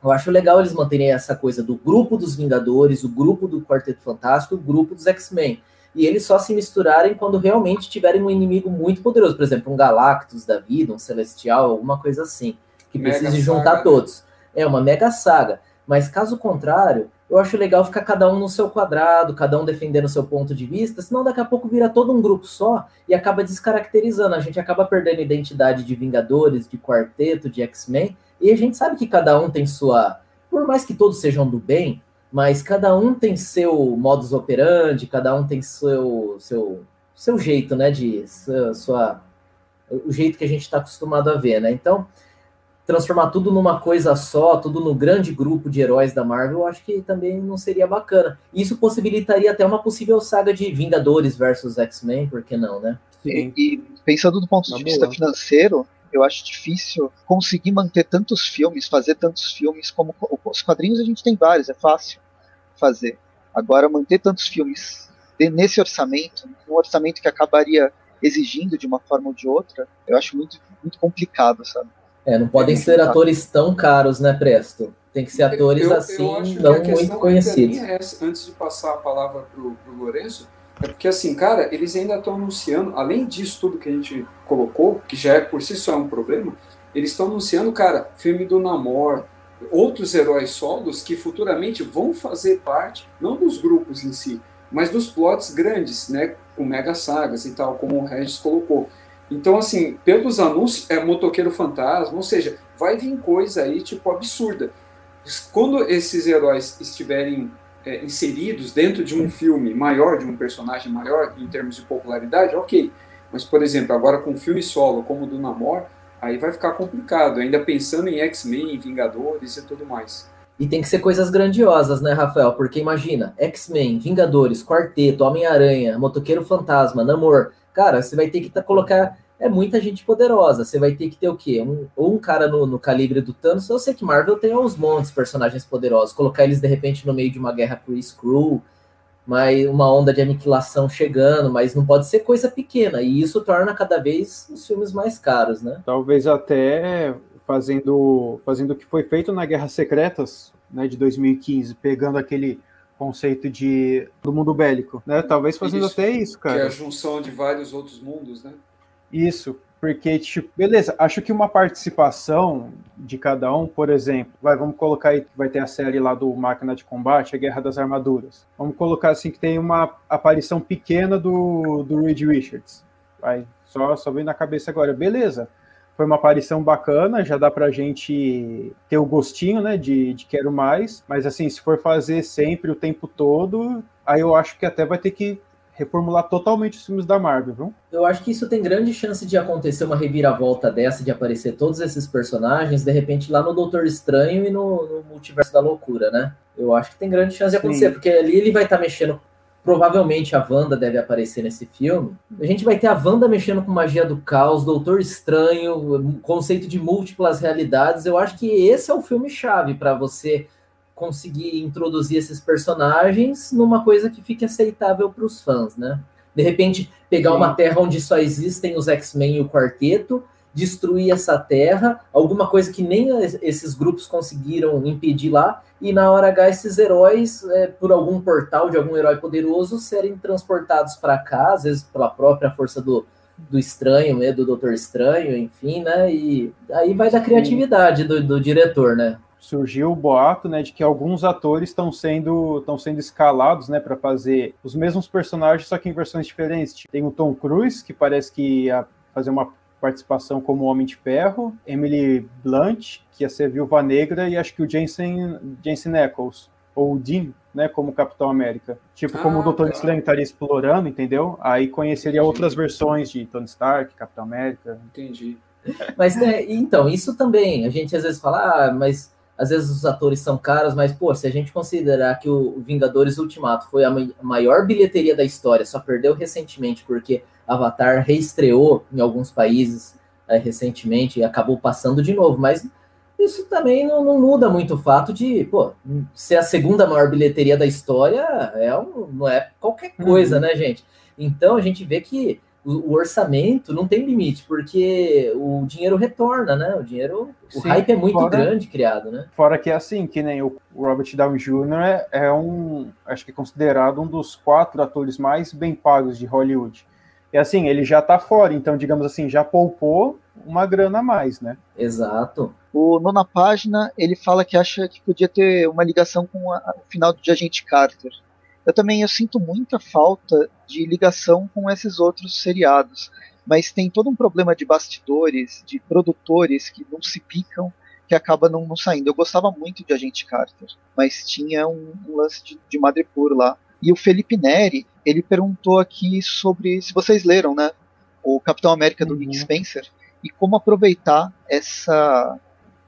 Eu acho legal eles manterem essa coisa do grupo dos Vingadores, o grupo do Quarteto Fantástico, o grupo dos X-Men. E eles só se misturarem quando realmente tiverem um inimigo muito poderoso, por exemplo, um Galactus da vida, um Celestial, alguma coisa assim, que mega precise juntar né? todos. É uma mega saga. Mas caso contrário, eu acho legal ficar cada um no seu quadrado, cada um defendendo o seu ponto de vista, senão daqui a pouco vira todo um grupo só e acaba descaracterizando. A gente acaba perdendo a identidade de Vingadores, de Quarteto, de X-Men, e a gente sabe que cada um tem sua. Por mais que todos sejam do bem, mas cada um tem seu modus operandi, cada um tem seu, seu, seu jeito, né? De sua, sua o jeito que a gente está acostumado a ver, né? Então transformar tudo numa coisa só, tudo no grande grupo de heróis da Marvel, eu acho que também não seria bacana. Isso possibilitaria até uma possível saga de Vingadores versus X-Men, por que não, né? Sim. E, pensando do ponto de vista financeiro, eu acho difícil conseguir manter tantos filmes, fazer tantos filmes como os quadrinhos a gente tem vários, é fácil fazer. Agora manter tantos filmes nesse orçamento, um orçamento que acabaria exigindo de uma forma ou de outra, eu acho muito muito complicado, sabe? É, não podem ser atores tão caros, né, Presto? Tem que ser atores eu, assim, eu não muito conhecidos. É essa, antes de passar a palavra pro, pro Lourenço, é porque assim, cara, eles ainda estão anunciando, além disso tudo que a gente colocou, que já é por si só um problema, eles estão anunciando, cara, filme do Namor, outros heróis solos que futuramente vão fazer parte, não dos grupos em si, mas dos plots grandes, né, com mega sagas e tal, como o Regis colocou. Então, assim, pelos anúncios, é motoqueiro fantasma, ou seja, vai vir coisa aí, tipo, absurda. Quando esses heróis estiverem é, inseridos dentro de um filme maior, de um personagem maior, em termos de popularidade, ok. Mas, por exemplo, agora com um filme solo, como o do Namor, aí vai ficar complicado, ainda pensando em X-Men, Vingadores e tudo mais. E tem que ser coisas grandiosas, né, Rafael? Porque imagina, X-Men, Vingadores, Quarteto, Homem-Aranha, Motoqueiro Fantasma, Namor, cara, você vai ter que colocar. É muita gente poderosa. Você vai ter que ter o quê? Um, um cara no, no calibre do Thanos. Eu sei que Marvel tem uns montes de personagens poderosos. Colocar eles de repente no meio de uma guerra com o Screw, mas uma onda de aniquilação chegando, mas não pode ser coisa pequena. E isso torna cada vez os filmes mais caros, né? Talvez até fazendo, fazendo o que foi feito na Guerras Secretas, né, de 2015, pegando aquele conceito de do mundo bélico, né? Talvez fazendo isso, até isso, cara. Que é a junção de vários outros mundos, né? Isso, porque, tipo, beleza, acho que uma participação de cada um, por exemplo, vai, vamos colocar aí, vai ter a série lá do Máquina de Combate, a Guerra das Armaduras. Vamos colocar assim que tem uma aparição pequena do, do Reed Richards. Vai, só, só vem na cabeça agora. Beleza, foi uma aparição bacana, já dá pra gente ter o gostinho, né, de, de quero mais, mas assim, se for fazer sempre, o tempo todo, aí eu acho que até vai ter que reformular totalmente os filmes da Marvel, viu? Eu acho que isso tem grande chance de acontecer uma reviravolta dessa, de aparecer todos esses personagens, de repente, lá no Doutor Estranho e no, no Multiverso da Loucura, né? Eu acho que tem grande chance de acontecer, Sim. porque ali ele vai estar tá mexendo. Provavelmente a Wanda deve aparecer nesse filme. A gente vai ter a Wanda mexendo com magia do caos, Doutor Estranho, conceito de múltiplas realidades. Eu acho que esse é o filme-chave para você conseguir introduzir esses personagens numa coisa que fique aceitável para os fãs, né? De repente, pegar Sim. uma terra onde só existem os X-Men e o quarteto, destruir essa terra, alguma coisa que nem esses grupos conseguiram impedir lá, e na hora H esses heróis, é, por algum portal de algum herói poderoso, serem transportados para cá, às vezes pela própria força do, do estranho, né, do Doutor Estranho, enfim, né? E aí vai da criatividade do, do diretor, né? Surgiu o boato, né, de que alguns atores estão sendo estão sendo escalados, né, para fazer os mesmos personagens só que em versões diferentes. Tem o Tom Cruise que parece que ia fazer uma participação como Homem de Ferro, Emily Blunt que ia ser Viúva Negra e acho que o Jensen Jensen Ackles ou o Dean, né, como Capitão América. Tipo, ah, como o Doutor tá. Estranho estaria explorando, entendeu? Aí conheceria Entendi. outras versões de Tony Stark, Capitão América. Entendi. Mas, né, então, isso também, a gente às vezes fala, ah, mas às vezes os atores são caros, mas, pô, se a gente considerar que o Vingadores Ultimato foi a maior bilheteria da história, só perdeu recentemente porque Avatar reestreou em alguns países é, recentemente e acabou passando de novo, mas isso também não, não, muda muito o fato de, pô, ser a segunda maior bilheteria da história é um, não é qualquer coisa, uhum. né, gente? Então a gente vê que o, orçamento não tem limite, porque o dinheiro retorna, né? O dinheiro, o Sim, hype é muito fora, grande criado, né? Fora que é assim, que nem o Robert Downey Jr. É, é um, acho que é considerado um dos quatro atores mais bem pagos de Hollywood. E assim, ele já tá fora, então, digamos assim, já poupou uma grana a mais, né? Exato. O nona página, ele fala que acha que podia ter uma ligação com a, o final de Agente Carter eu também eu sinto muita falta de ligação com esses outros seriados. Mas tem todo um problema de bastidores, de produtores que não se picam, que acaba não, não saindo. Eu gostava muito de Agente Carter, mas tinha um, um lance de, de Madripoor lá. E o Felipe Neri, ele perguntou aqui sobre, se vocês leram, né, o Capitão América do uhum. Nick Spencer, e como aproveitar essa,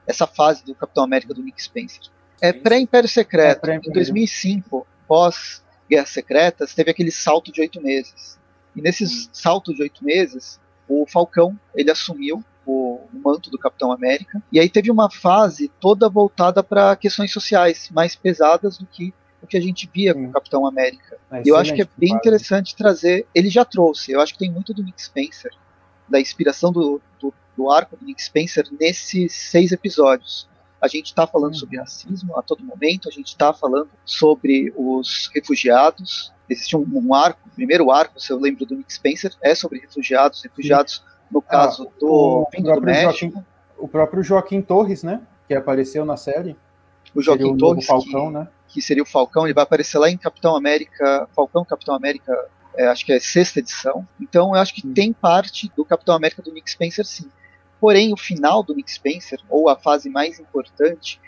essa fase do Capitão América do Nick Spencer. É pré-Império Secreto, é pré em 2005, pós Guerras Secretas, teve aquele salto de oito meses. E nesse hum. salto de oito meses, o Falcão ele assumiu o, o manto do Capitão América. E aí teve uma fase toda voltada para questões sociais, mais pesadas do que o que a gente via com o Capitão América. É eu acho que é bem interessante trazer. Ele já trouxe, eu acho que tem muito do Nick Spencer, da inspiração do, do, do arco do Nick Spencer nesses seis episódios. A gente está falando sobre racismo a todo momento, a gente está falando sobre os refugiados. Existe um, um, arco, o primeiro arco, se eu lembro do Nick Spencer, é sobre refugiados, refugiados no caso ah, do, o, do México. Joaquim, o próprio Joaquim Torres, né, que apareceu na série. O Joaquim o Torres, Falcão, que, né? que seria o Falcão, ele vai aparecer lá em Capitão América, Falcão Capitão América é, acho que é sexta edição. Então eu acho que tem parte do Capitão América do Nick Spencer sim. Porém, o final do Nick Spencer, ou a fase mais importante.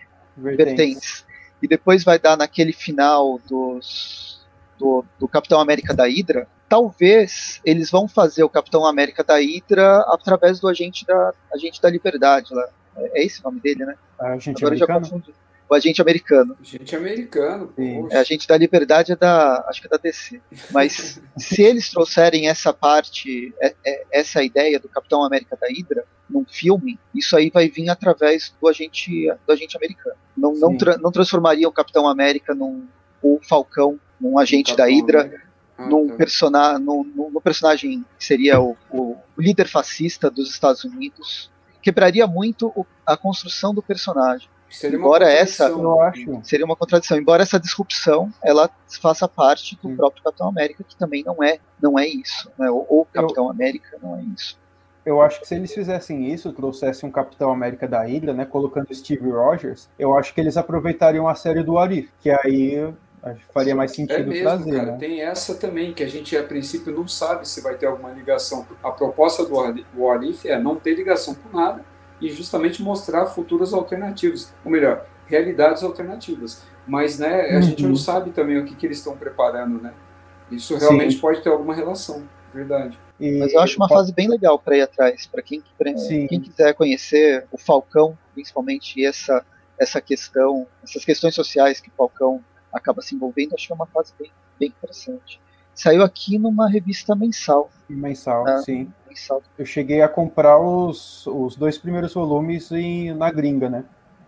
E depois vai dar naquele final dos, do, do Capitão América da Hydra. Talvez eles vão fazer o Capitão América da Hydra através do agente da, agente da Liberdade lá. É, é esse o nome dele, né? Agente Agora americano? já confundi o agente americano. Agente americano, É, a gente da liberdade é da. Acho que é da DC. Mas [LAUGHS] se eles trouxerem essa parte, é, é, essa ideia do Capitão América da Hydra num filme, isso aí vai vir através do agente, do agente americano. Não, não, tra não transformaria o Capitão América num o Falcão, num agente da Hydra. Ah, num, tá. persona, num, num, num, personagem que seria o, o líder fascista dos Estados Unidos quebraria muito a construção do personagem. Seria embora essa seria uma contradição, embora essa disrupção ela faça parte do Sim. próprio Capitão América, que também não é, não é isso, né? O, Capitão eu, América não é isso. Eu acho que se eles fizessem isso, trouxessem um Capitão América da Hydra, né, colocando Steve Rogers, eu acho que eles aproveitariam a série do Arif, que aí faria mais sentido é mesmo, trazer. Cara, né? Tem essa também, que a gente a princípio não sabe se vai ter alguma ligação. A proposta do Arif é não ter ligação com nada e justamente mostrar futuras alternativas, ou melhor, realidades alternativas. Mas né, a uhum. gente não sabe também o que, que eles estão preparando, né? Isso realmente Sim. pode ter alguma relação, verdade. E... Mas eu acho uma fase bem legal para ir atrás, para quem, quem quiser conhecer o Falcão, principalmente essa essa questão, essas questões sociais que o Falcão acaba se envolvendo, acho que é uma fase bem, bem interessante. Saiu aqui numa revista mensal. Mensal, né? sim. Eu cheguei a comprar os, os dois primeiros volumes em, na gringa, né?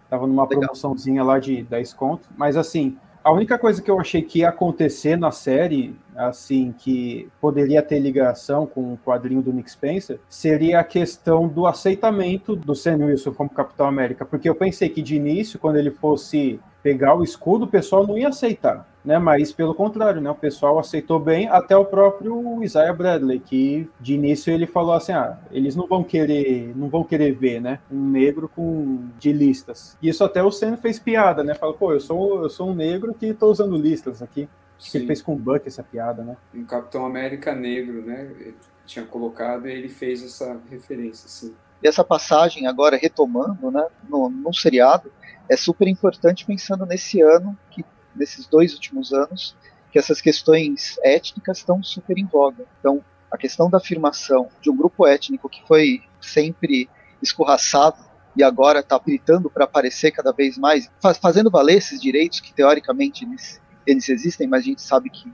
Tava numa Legal. promoçãozinha lá de 10 conto. Mas assim, a única coisa que eu achei que ia acontecer na série, assim, que poderia ter ligação com o quadrinho do Nick Spencer, seria a questão do aceitamento do Sam Wilson como Capitão América. Porque eu pensei que de início, quando ele fosse pegar o escudo, o pessoal não ia aceitar, né? Mas pelo contrário, né? O pessoal aceitou bem, até o próprio Isaiah Bradley, que de início ele falou assim, ah, eles não vão querer, não vão querer ver, né? Um negro com de listas. E isso até o Sam fez piada, né? Falou, pô, eu sou, eu sou um negro que tô usando listas aqui. Sim. Ele fez com o Buck essa piada, né? Um Capitão América negro, né? Ele tinha colocado e ele fez essa referência, assim. E essa passagem agora retomando, né, no, no seriado, é super importante pensando nesse ano, que, nesses dois últimos anos, que essas questões étnicas estão super em voga. Então, a questão da afirmação de um grupo étnico que foi sempre escorraçado e agora está gritando para aparecer cada vez mais, faz, fazendo valer esses direitos que teoricamente eles, eles existem, mas a gente sabe que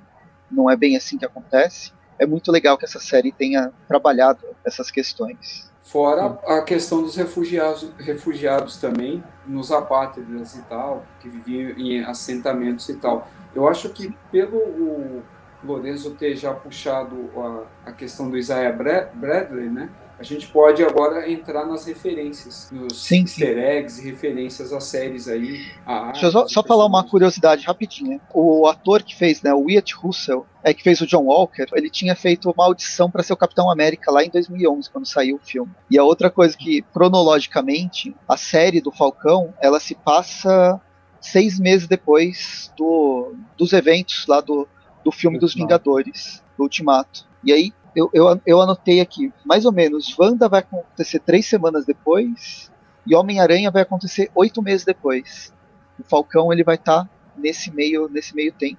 não é bem assim que acontece. É muito legal que essa série tenha trabalhado essas questões. Fora a questão dos refugiados, refugiados também, nos apátridas e tal, que viviam em assentamentos e tal. Eu acho que pelo o Lorenzo ter já puxado a, a questão do Isaiah Bradley, né? A gente pode agora entrar nas referências, nos sim, easter eggs e referências às séries aí. Deixa eu só, só falar uma curiosidade rapidinha. O ator que fez, né, o Wyatt Russell, é que fez o John Walker, ele tinha feito uma audição para ser o Capitão América lá em 2011, quando saiu o filme. E a outra coisa que, cronologicamente, a série do Falcão, ela se passa seis meses depois do, dos eventos lá do, do filme dos Vingadores, do Ultimato. E aí, eu, eu, eu anotei aqui, mais ou menos, Wanda vai acontecer três semanas depois e Homem-Aranha vai acontecer oito meses depois. O Falcão ele vai estar tá nesse meio nesse meio tempo,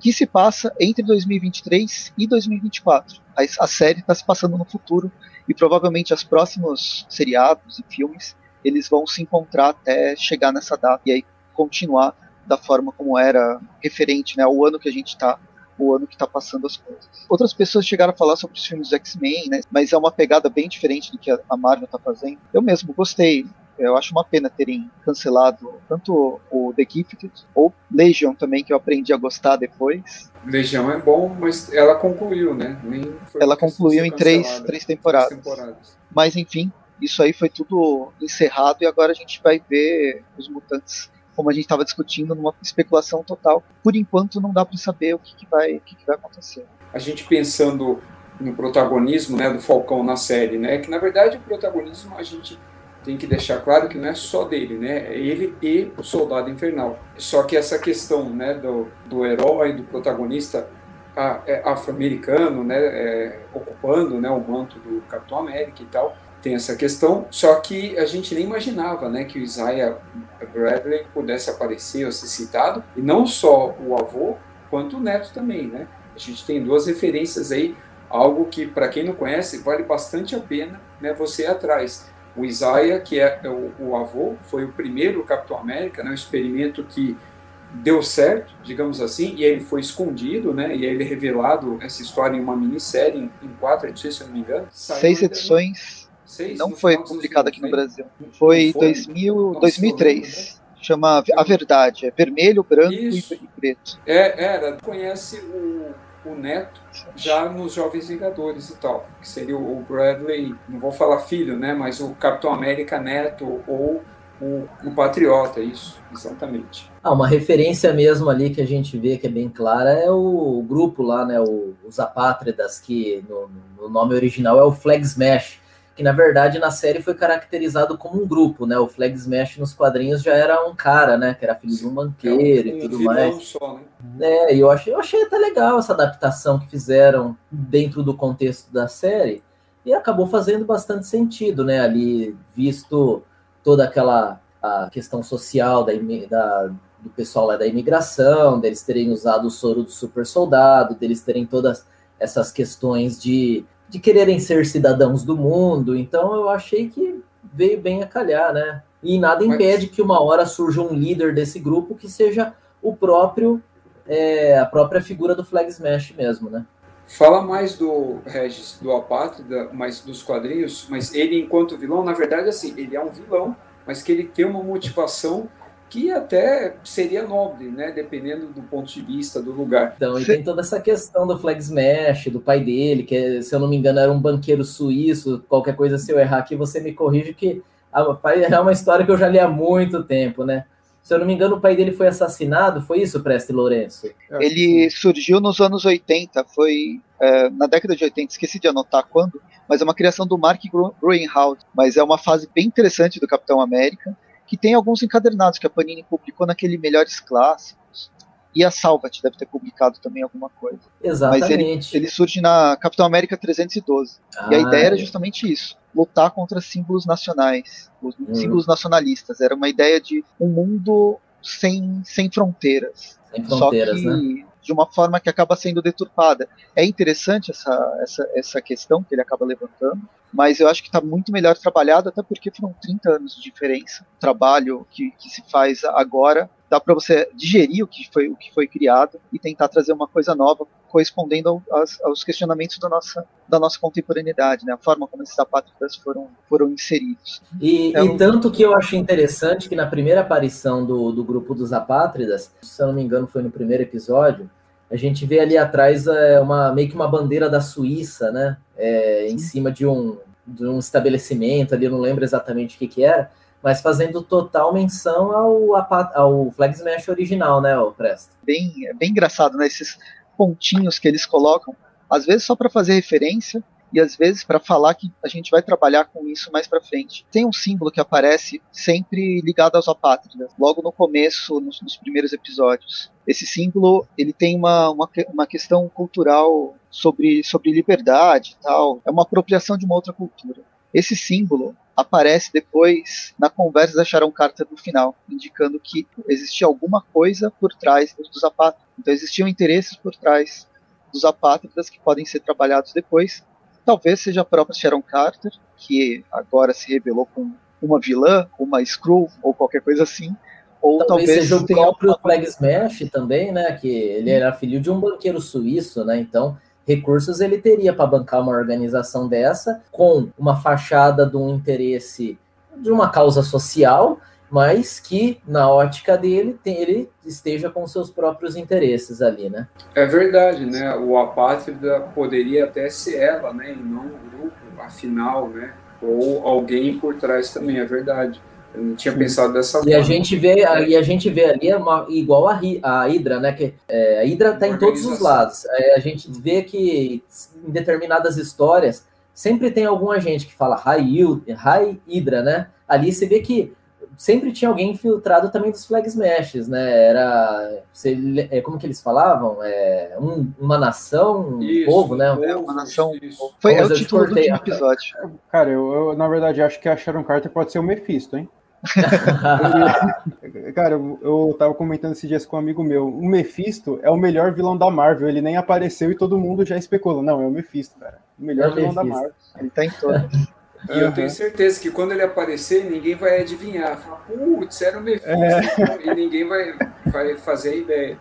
que se passa entre 2023 e 2024. A, a série está se passando no futuro e provavelmente os próximos seriados e filmes eles vão se encontrar até chegar nessa data e aí continuar da forma como era referente né, ao ano que a gente está o ano que está passando as coisas. Outras pessoas chegaram a falar sobre os filmes do X-Men, né? Mas é uma pegada bem diferente do que a Marvel está fazendo. Eu mesmo gostei. Eu acho uma pena terem cancelado tanto o The Gifted ou Legion também, que eu aprendi a gostar depois. Legião é bom, mas ela concluiu, né? ela concluiu em três, três temporadas. três temporadas. Mas enfim, isso aí foi tudo encerrado e agora a gente vai ver os mutantes como a gente estava discutindo, numa especulação total. Por enquanto, não dá para saber o que, que vai, o que, que vai acontecer. A gente pensando no protagonismo né, do Falcão na série, né, que na verdade o protagonismo a gente tem que deixar claro que não é só dele, né? É ele e o Soldado Infernal. Só que essa questão, né, do, do herói, do protagonista é, afro-americano, né, é, ocupando, né, o manto do Capitão América e tal, tem essa questão, só que a gente nem imaginava né, que o Isaiah Bradley pudesse aparecer ou ser citado, e não só o avô, quanto o neto também. Né? A gente tem duas referências aí, algo que, para quem não conhece, vale bastante a pena né, você ir atrás. O Isaiah, que é o, o avô, foi o primeiro Capitão América, né, um experimento que deu certo, digamos assim, e ele foi escondido, né? E ele é revelado essa história em uma minissérie, em, em quatro edições, se eu não me engano. Seis edições Seis, não foi publicado aqui no Brasil. Foi, foi? 2000, 2003. Chama A Verdade. É vermelho, branco Isso. e preto. É, era. Conhece o, o neto já nos Jovens Vingadores e tal, que seria o Bradley, não vou falar filho, né, mas o Capitão América neto ou o, o Patriota, isso, exatamente. Ah, uma referência mesmo ali que a gente vê que é bem clara é o, grupo lá, né, o, os Apátridas, que no, no nome original é o Flag Smash, que na verdade na série foi caracterizado como um grupo, né? O Flag Smash nos quadrinhos já era um cara, né? Que era filho de um banqueiro é um, e tudo mais. Só, né? É, e eu achei, eu achei até legal essa adaptação que fizeram dentro do contexto da série e acabou fazendo bastante sentido, né? Ali, visto toda aquela a questão social da, da, do pessoal lá da imigração, deles terem usado o soro do super soldado, deles terem todas essas questões de de quererem ser cidadãos do mundo. Então eu achei que veio bem a calhar, né? E nada impede Mas... que uma hora surja um líder desse grupo que seja o próprio, é, a própria figura do Flag Smash mesmo, né? Fala mais do Regis, do Apátrida, mas dos quadrinhos, mas ele enquanto vilão, na verdade, assim, ele é um vilão, mas que ele tem uma motivação que até seria nobre, né, dependendo do ponto de vista do lugar. Então, e tem toda essa questão do flag smash, do pai dele, que se eu não me engano era um banqueiro suíço, qualquer coisa se eu errar aqui você me corrige que é uma história que eu já li há muito tempo, né? Se eu não me engano, o pai dele foi assassinado, foi isso, Preste Lourenço? Ele surgiu nos anos 80, foi é, na década de 80, esqueci de anotar quando, mas é uma criação do Mark Gruenhaus, mas é uma fase bem interessante do Capitão América que tem alguns encadernados que a Panini publicou naquele Melhores Clássicos. E a Salvat deve ter publicado também alguma coisa. Exatamente. Mas ele, ele surge na Capitão América 312. Ah, e a ideia era é. justamente isso: lutar contra símbolos nacionais, os hum. símbolos nacionalistas. Era uma ideia de um mundo sem, sem fronteiras. Sem fronteiras, Só que, né? de uma forma que acaba sendo deturpada. É interessante essa, essa, essa questão que ele acaba levantando, mas eu acho que está muito melhor trabalhado, até porque foram 30 anos de diferença. O trabalho que, que se faz agora dá para você digerir o que, foi, o que foi criado e tentar trazer uma coisa nova, correspondendo aos, aos questionamentos da nossa, da nossa contemporaneidade, né? a forma como esses apátridas foram, foram inseridos. E, então, e, tanto que eu acho interessante que na primeira aparição do, do grupo dos apátridas, se eu não me engano foi no primeiro episódio, a gente vê ali atrás é, uma, meio que uma bandeira da Suíça, né? É, em cima de um, de um estabelecimento ali, eu não lembro exatamente o que, que era, mas fazendo total menção ao, ao Flag Smash original, né, o Presto? Bem, é bem engraçado, né? Esses pontinhos que eles colocam, às vezes só para fazer referência, e às vezes para falar que a gente vai trabalhar com isso mais para frente. Tem um símbolo que aparece sempre ligado aos apátridas, logo no começo, nos, nos, primeiros episódios. Esse símbolo ele tem uma, uma, uma questão cultural sobre, sobre liberdade e tal, é uma apropriação de uma outra cultura. Esse símbolo aparece depois na conversa da Sharon Carter no final, indicando que existia alguma coisa por trás dos apátridas. Então existiam interesses por trás dos apátridas que podem ser trabalhados depois Talvez seja a própria Sharon Carter, que agora se revelou com uma vilã, uma Skrull ou qualquer coisa assim. Ou talvez, talvez seja o próprio Flag Smash também, né? Que ele era filho de um banqueiro suíço, né? Então, recursos ele teria para bancar uma organização dessa com uma fachada de um interesse de uma causa social mas que na ótica dele tem, ele esteja com seus próprios interesses ali, né? É verdade, né? O apátrida poderia até ser ela, né? E não o grupo, afinal, né? Ou alguém por trás também, é verdade. Eu não tinha Sim. pensado dessa e forma. A gente vê, e a gente vê ali uma, igual a, a Hydra, né? Que, é, a Hydra está em todos os lados. É, a gente vê que em determinadas histórias sempre tem algum agente que fala High Hydra, né? Ali você vê que sempre tinha alguém infiltrado também dos flag smashes, né? Era, é, como que eles falavam? É, um, uma nação, um isso, povo, né? É uma nação. Isso. Foi é o título do último episódio. Cara, eu, eu, na verdade acho que a Sharon Carter pode ser o Mephisto, hein? [LAUGHS] Cara, eu tava comentando esses dias com um amigo meu. O Mephisto é o melhor vilão da Marvel. Ele nem apareceu e todo mundo já especulou. Não, é o Mephisto, cara. O melhor é o vilão Mephisto. da Marvel. Ele tá em todas. [LAUGHS] E uhum. eu tenho certeza que quando ele aparecer, ninguém vai adivinhar. Fala, putz, era o Mephisto. É. [LAUGHS] E ninguém vai, vai fazer a ideia.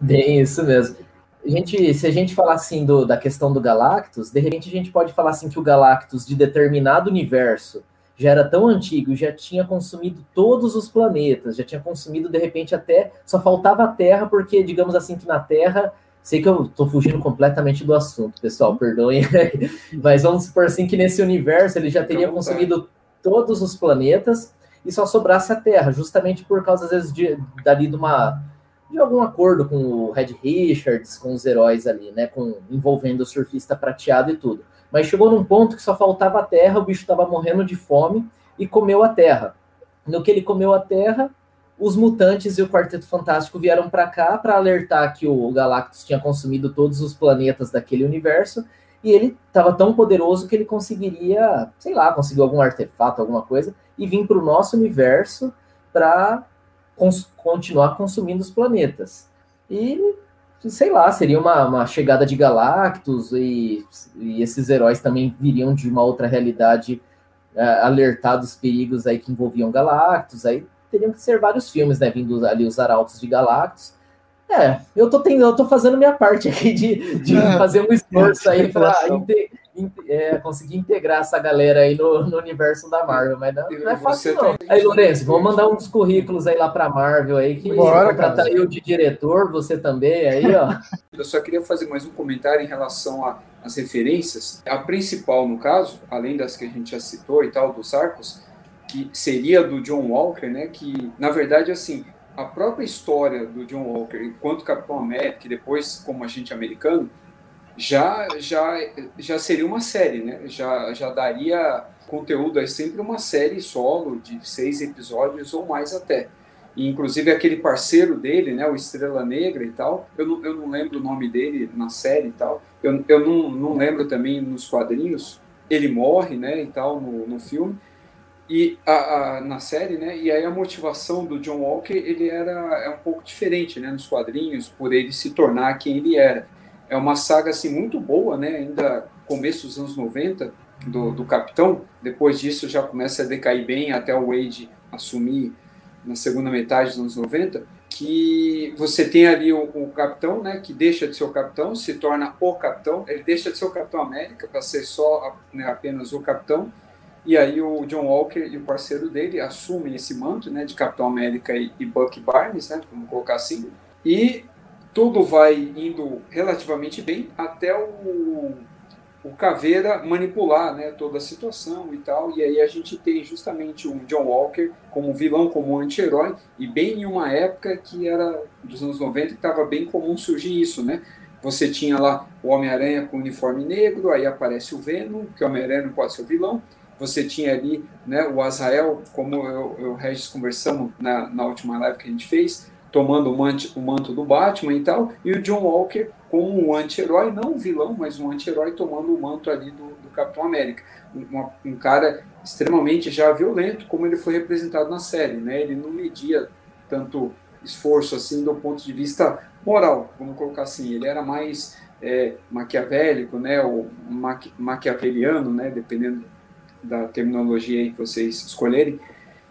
Bem, isso mesmo. A gente, se a gente falar assim do, da questão do Galactus, de repente a gente pode falar assim que o Galactus de determinado universo já era tão antigo, já tinha consumido todos os planetas, já tinha consumido de repente até só faltava a Terra, porque digamos assim que na Terra Sei que eu tô fugindo completamente do assunto, pessoal, perdoem. Mas vamos supor assim que nesse universo ele já teria consumido todos os planetas e só sobrasse a Terra, justamente por causa, às vezes, de, dali de uma de algum acordo com o Red Richards, com os heróis ali, né? Com, envolvendo o surfista prateado e tudo. Mas chegou num ponto que só faltava a terra, o bicho estava morrendo de fome e comeu a terra. No que ele comeu a terra, os mutantes e o Quarteto Fantástico vieram para cá para alertar que o Galactus tinha consumido todos os planetas daquele universo e ele estava tão poderoso que ele conseguiria, sei lá, conseguiu algum artefato, alguma coisa e vir para o nosso universo para cons continuar consumindo os planetas. E sei lá, seria uma, uma chegada de Galactus e, e, esses heróis também viriam de uma outra realidade uh, alertar dos perigos aí que envolviam Galactus, aí teriam que ser vários filmes, né, vindo ali os arautos de Galactus. É, eu tô, tendo, eu tô fazendo minha parte aqui de, de é, fazer um esforço aí para é, conseguir integrar essa galera aí no, no universo da Marvel, mas não, não é fácil não. Aí, Lourenço, vamos mandar uns currículos aí lá para Marvel aí, que Bora, contratar eu de diretor, você também aí, ó. [LAUGHS] Eu só queria fazer mais um comentário em relação às referências. A principal, no caso, além das que a gente já citou e tal, dos arcos, que seria do John Walker, né, que, na verdade, assim, a própria história do John Walker enquanto Capitão América, depois como agente americano, já já já seria uma série, né? Já já daria conteúdo é sempre uma série solo de seis episódios ou mais até. E, inclusive aquele parceiro dele, né, o Estrela Negra e tal, eu não, eu não lembro o nome dele na série e tal, eu, eu não, não lembro também nos quadrinhos, ele morre, né, e tal, no, no filme, e a, a, na série, né, e aí a motivação do John Walker, ele era é um pouco diferente, né, nos quadrinhos, por ele se tornar quem ele era é uma saga assim muito boa, né? Ainda começo dos anos 90 do, do Capitão. Depois disso já começa a decair bem até o Wade assumir na segunda metade dos anos 90, que você tem ali o, o, capitão, né, que deixa de ser o capitão, se torna o capitão, ele deixa de ser o Capitão América para ser só né, apenas o capitão, e aí o John Walker e o parceiro dele assumem esse manto, né, de Capitão América e, e Buck Barnes, né, vamos colocar assim, e tudo vai indo relativamente bem até o, o Caveira manipular né, toda a situação e tal. E aí a gente tem justamente o John Walker como vilão, como anti-herói, e bem em uma época que era dos anos 90 que estava bem comum surgir isso, né? Você tinha lá o Homem-Aranha com uniforme negro, aí aparece o Venom, que o Homem-Aranha não pode ser o vilão. Você tinha ali né, o Azrael, como eu e o Regis conversamos na, na última live que a gente fez, tomando o manto, o manto do Batman e tal, e o John Walker como um anti-herói, não um vilão, mas um anti-herói tomando o manto ali do, do Capitão América. Um, um, cara extremamente já violento, como ele foi representado na série, né? Ele não media tanto esforço assim do ponto de vista moral, vamos colocar assim. Ele era mais é, maquiavélico, né? Ou maqui, maquiaveliano, né? Dependendo da terminologia que vocês escolherem.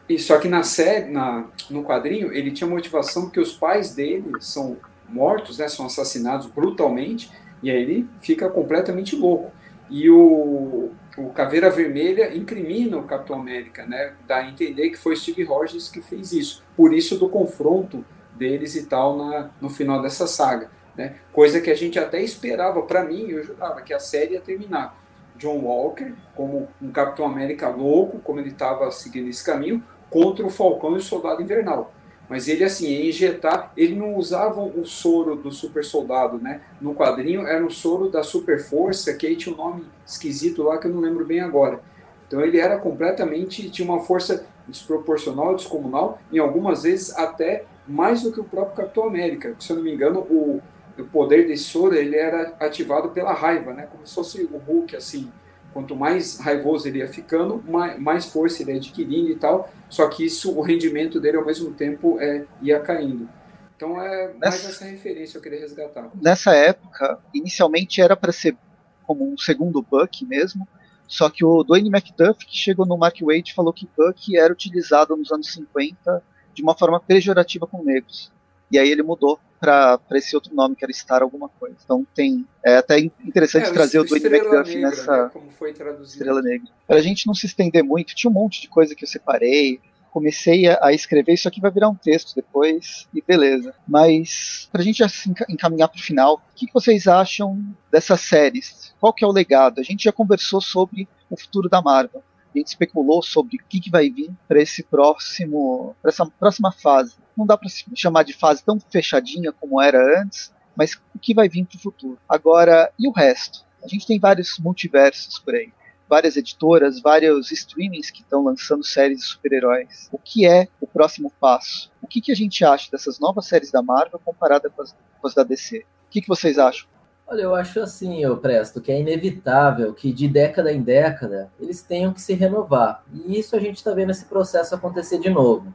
E só que na série, na, no quadrinho, ele tinha motivação porque os pais dele são mortos, né, são assassinados brutalmente, e aí ele fica completamente louco. E o, o Caveira Vermelha incrimina o Capitão América, né, dá a entender que foi Steve Rogers que fez isso. Por isso do confronto deles e tal na, no final dessa saga. Né? Coisa que a gente até esperava, para mim, eu jurava que a série ia terminar. John Walker como um Capitão América louco, como ele estava seguindo esse caminho, contra o Falcão e o Soldado Invernal. Mas ele, assim, ia injetar. Ele não usava o soro do super soldado, né? No quadrinho era o soro da super força, que aí tinha um nome esquisito lá que eu não lembro bem agora. Então ele era completamente. tinha uma força desproporcional, descomunal, e algumas vezes até mais do que o próprio Capitão América. Se eu não me engano, o, o poder desse soro ele era ativado pela raiva, né? Como se fosse o Hulk, assim Quanto mais raivoso ele ia ficando, mais, mais força ele ia adquirindo e tal. Só que isso, o rendimento dele ao mesmo tempo é, ia caindo. Então é mais nessa, essa referência eu queria resgatar. Nessa época, inicialmente era para ser como um segundo Buck mesmo, só que o Dwayne McDuff, que chegou no Mark Waid, falou que Buck era utilizado nos anos 50 de uma forma pejorativa com negros. E aí ele mudou para esse outro nome, que era Star alguma coisa. Então tem. É até interessante é, trazer o Dwayne McDuff nessa. Né, como foi traduzido. Estrela Negra. Para a gente não se estender muito, tinha um monte de coisa que eu separei. comecei a, escrever, isso aqui vai virar um texto depois, e beleza. Mas, para a gente já se encaminhar para o final, o que, que vocês acham dessas séries? Qual que é o legado? A gente já conversou sobre o futuro da Marvel. A gente especulou sobre o que, que vai vir para esse próximo, para essa próxima fase. Não dá para chamar de fase tão fechadinha como era antes, mas o que vai vir para o futuro. Agora, e o resto? A gente tem vários multiversos por aí várias editoras, vários streamings que estão lançando séries de super-heróis. O que é o próximo passo? O que, que a gente acha dessas novas séries da Marvel comparada com as, com as da DC? O que, que vocês acham? Olha, eu acho assim, eu presto, que é inevitável que de década em década eles tenham que se renovar. E isso a gente está vendo esse processo acontecer de novo.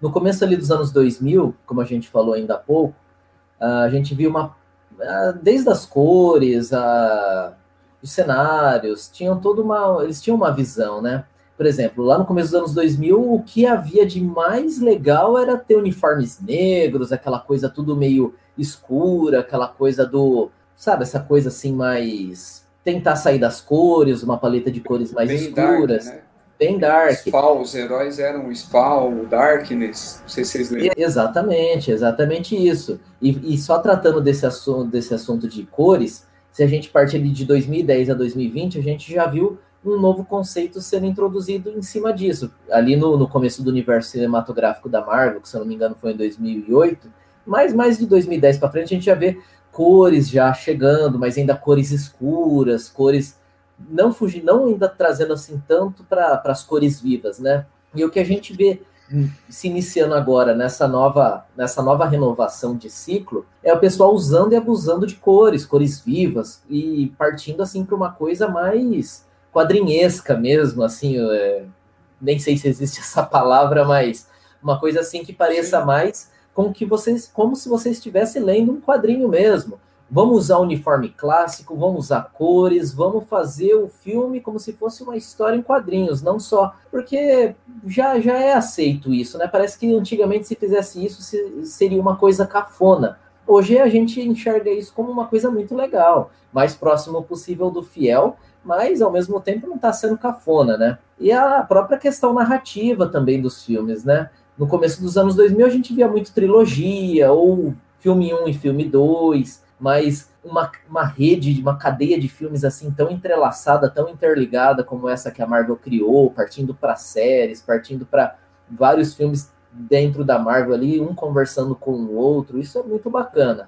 No começo ali dos anos 2000, como a gente falou ainda há pouco, a gente viu uma. Desde as cores, a, os cenários, tinham toda uma. Eles tinham uma visão, né? Por exemplo, lá no começo dos anos 2000, o que havia de mais legal era ter uniformes negros, aquela coisa tudo meio escura, aquela coisa do. Sabe, essa coisa assim mais. Tentar sair das cores, uma paleta de cores mais Bem escuras. Dark, né? Bem dark. Spawn, os heróis eram o Spawn, o Darkness, não sei se vocês lembram. Exatamente, exatamente isso. E, e só tratando desse assunto, desse assunto de cores, se a gente parte ali de 2010 a 2020, a gente já viu um novo conceito sendo introduzido em cima disso. Ali no, no começo do universo cinematográfico da Marvel, que se eu não me engano foi em 2008, mas mais de 2010 para frente a gente já vê cores já chegando, mas ainda cores escuras, cores não fugir, não ainda trazendo assim tanto para as cores vivas, né? E o que a gente vê se iniciando agora nessa nova, nessa nova renovação de ciclo é o pessoal usando e abusando de cores, cores vivas e partindo assim para uma coisa mais quadrinhesca mesmo, assim, é, nem sei se existe [LAUGHS] essa palavra, mas uma coisa assim que pareça mais com que vocês, como se você estivesse lendo um quadrinho mesmo. Vamos usar uniforme clássico, vamos usar cores, vamos fazer o filme como se fosse uma história em quadrinhos, não só. Porque já, já é aceito isso, né? Parece que antigamente se fizesse isso seria uma coisa cafona. Hoje a gente enxerga isso como uma coisa muito legal, mais próximo possível do fiel, mas ao mesmo tempo não está sendo cafona, né? E a própria questão narrativa também dos filmes, né? No começo dos anos 2000 a gente via muito trilogia, ou filme 1 e filme 2, mas uma, uma rede, uma cadeia de filmes assim tão entrelaçada, tão interligada como essa que a Marvel criou, partindo para séries, partindo para vários filmes dentro da Marvel ali, um conversando com o outro, isso é muito bacana.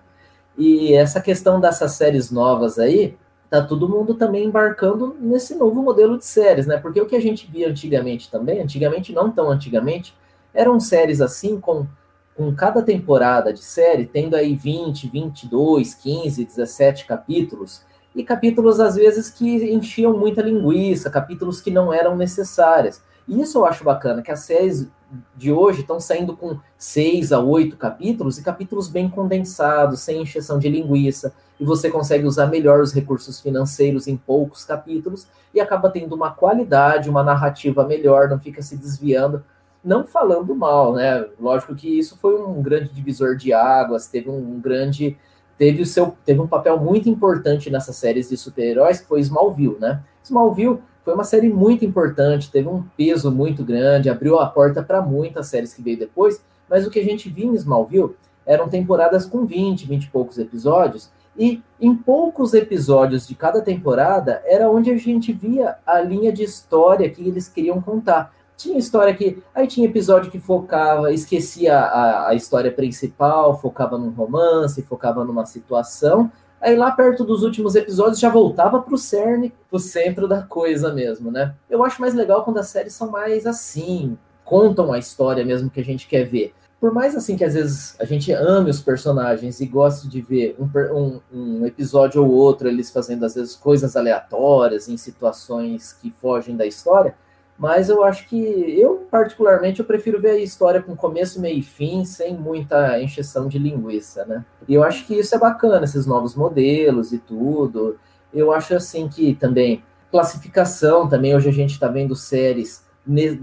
E essa questão dessas séries novas aí, tá todo mundo também embarcando nesse novo modelo de séries, né? Porque o que a gente via antigamente também, antigamente não tão antigamente, eram séries assim com com cada temporada de série tendo aí 20, 22, 15, 17 capítulos, e capítulos às vezes que enchiam muita linguiça, capítulos que não eram necessárias. E isso eu acho bacana, que as séries de hoje estão saindo com seis a oito capítulos e capítulos bem condensados, sem encheção de linguiça, e você consegue usar melhor os recursos financeiros em poucos capítulos e acaba tendo uma qualidade, uma narrativa melhor, não fica se desviando não falando mal, né? Lógico que isso foi um grande divisor de águas, teve um grande teve o seu teve um papel muito importante nessas séries de super-heróis que foi Smallville, né? Smallville foi uma série muito importante, teve um peso muito grande, abriu a porta para muitas séries que veio depois, mas o que a gente viu em Smallville eram temporadas com 20, 20 e poucos episódios, e em poucos episódios de cada temporada era onde a gente via a linha de história que eles queriam contar. Tinha história que. Aí tinha episódio que focava, esquecia a, a história principal, focava num romance, focava numa situação. Aí lá perto dos últimos episódios já voltava pro cerne, pro centro da coisa mesmo, né? Eu acho mais legal quando as séries são mais assim, contam a história mesmo que a gente quer ver. Por mais assim que às vezes a gente ame os personagens e goste de ver um, um, um episódio ou outro eles fazendo às vezes coisas aleatórias em situações que fogem da história, mas eu acho que eu particularmente eu prefiro ver a história com começo, meio e fim, sem muita encheção de linguiça, né? E eu acho que isso é bacana, esses novos modelos e tudo. Eu acho assim que também classificação também hoje a gente está vendo séries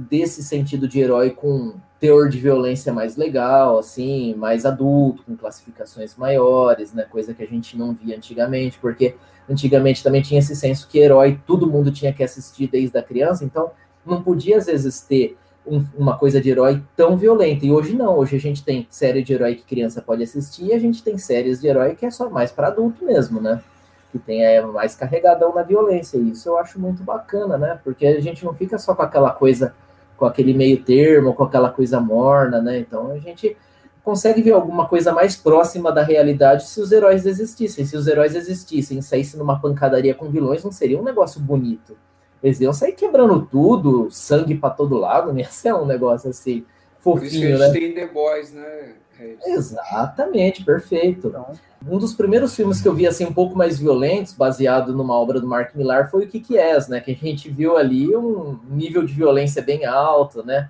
desse sentido de herói com teor de violência mais legal, assim, mais adulto, com classificações maiores, né? Coisa que a gente não via antigamente, porque antigamente também tinha esse senso que herói todo mundo tinha que assistir desde a criança, então não podia às vezes ter um, uma coisa de herói tão violenta. E hoje não, hoje a gente tem série de herói que criança pode assistir e a gente tem séries de herói que é só mais para adulto mesmo, né? Que tem é, mais carregadão na violência. E isso eu acho muito bacana, né? Porque a gente não fica só com aquela coisa, com aquele meio termo, com aquela coisa morna, né? Então a gente consegue ver alguma coisa mais próxima da realidade se os heróis existissem. Se os heróis existissem saíssem numa pancadaria com vilões, não seria um negócio bonito. Eles iam sair quebrando tudo, sangue para todo lado, né? [LAUGHS] Esse é um negócio assim, fofinho, Por isso que a gente né? tem The Boys, né? Exatamente, perfeito. Então. Um dos primeiros filmes que eu vi assim um pouco mais violentos, baseado numa obra do Mark Millar, foi o Kick-Ass, né? Que a gente viu ali um nível de violência bem alto, né?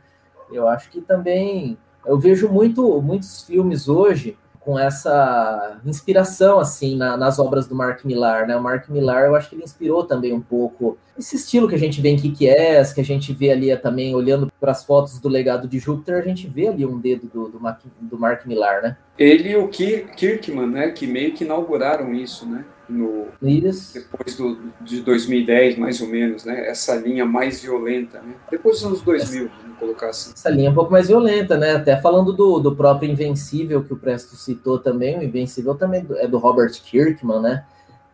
Eu acho que também eu vejo muito muitos filmes hoje com essa inspiração assim na, nas obras do Mark Millar, né? O Mark Millar, eu acho que ele inspirou também um pouco esse estilo que a gente vê em Kick-Ass, que a gente vê ali também olhando para as fotos do legado de Júpiter, a gente vê ali um dedo do, do, Mark, do Mark Millar, né? Ele e o Kirkman, né, que meio que inauguraram isso, né? No, isso. Depois do, de 2010, mais ou menos, né? Essa linha mais violenta, né? Depois dos anos 2000, Essa colocar assim. Essa linha é um pouco mais violenta, né? Até falando do, do próprio Invencível, que o Presto citou também, o Invencível também é do Robert Kirkman, né?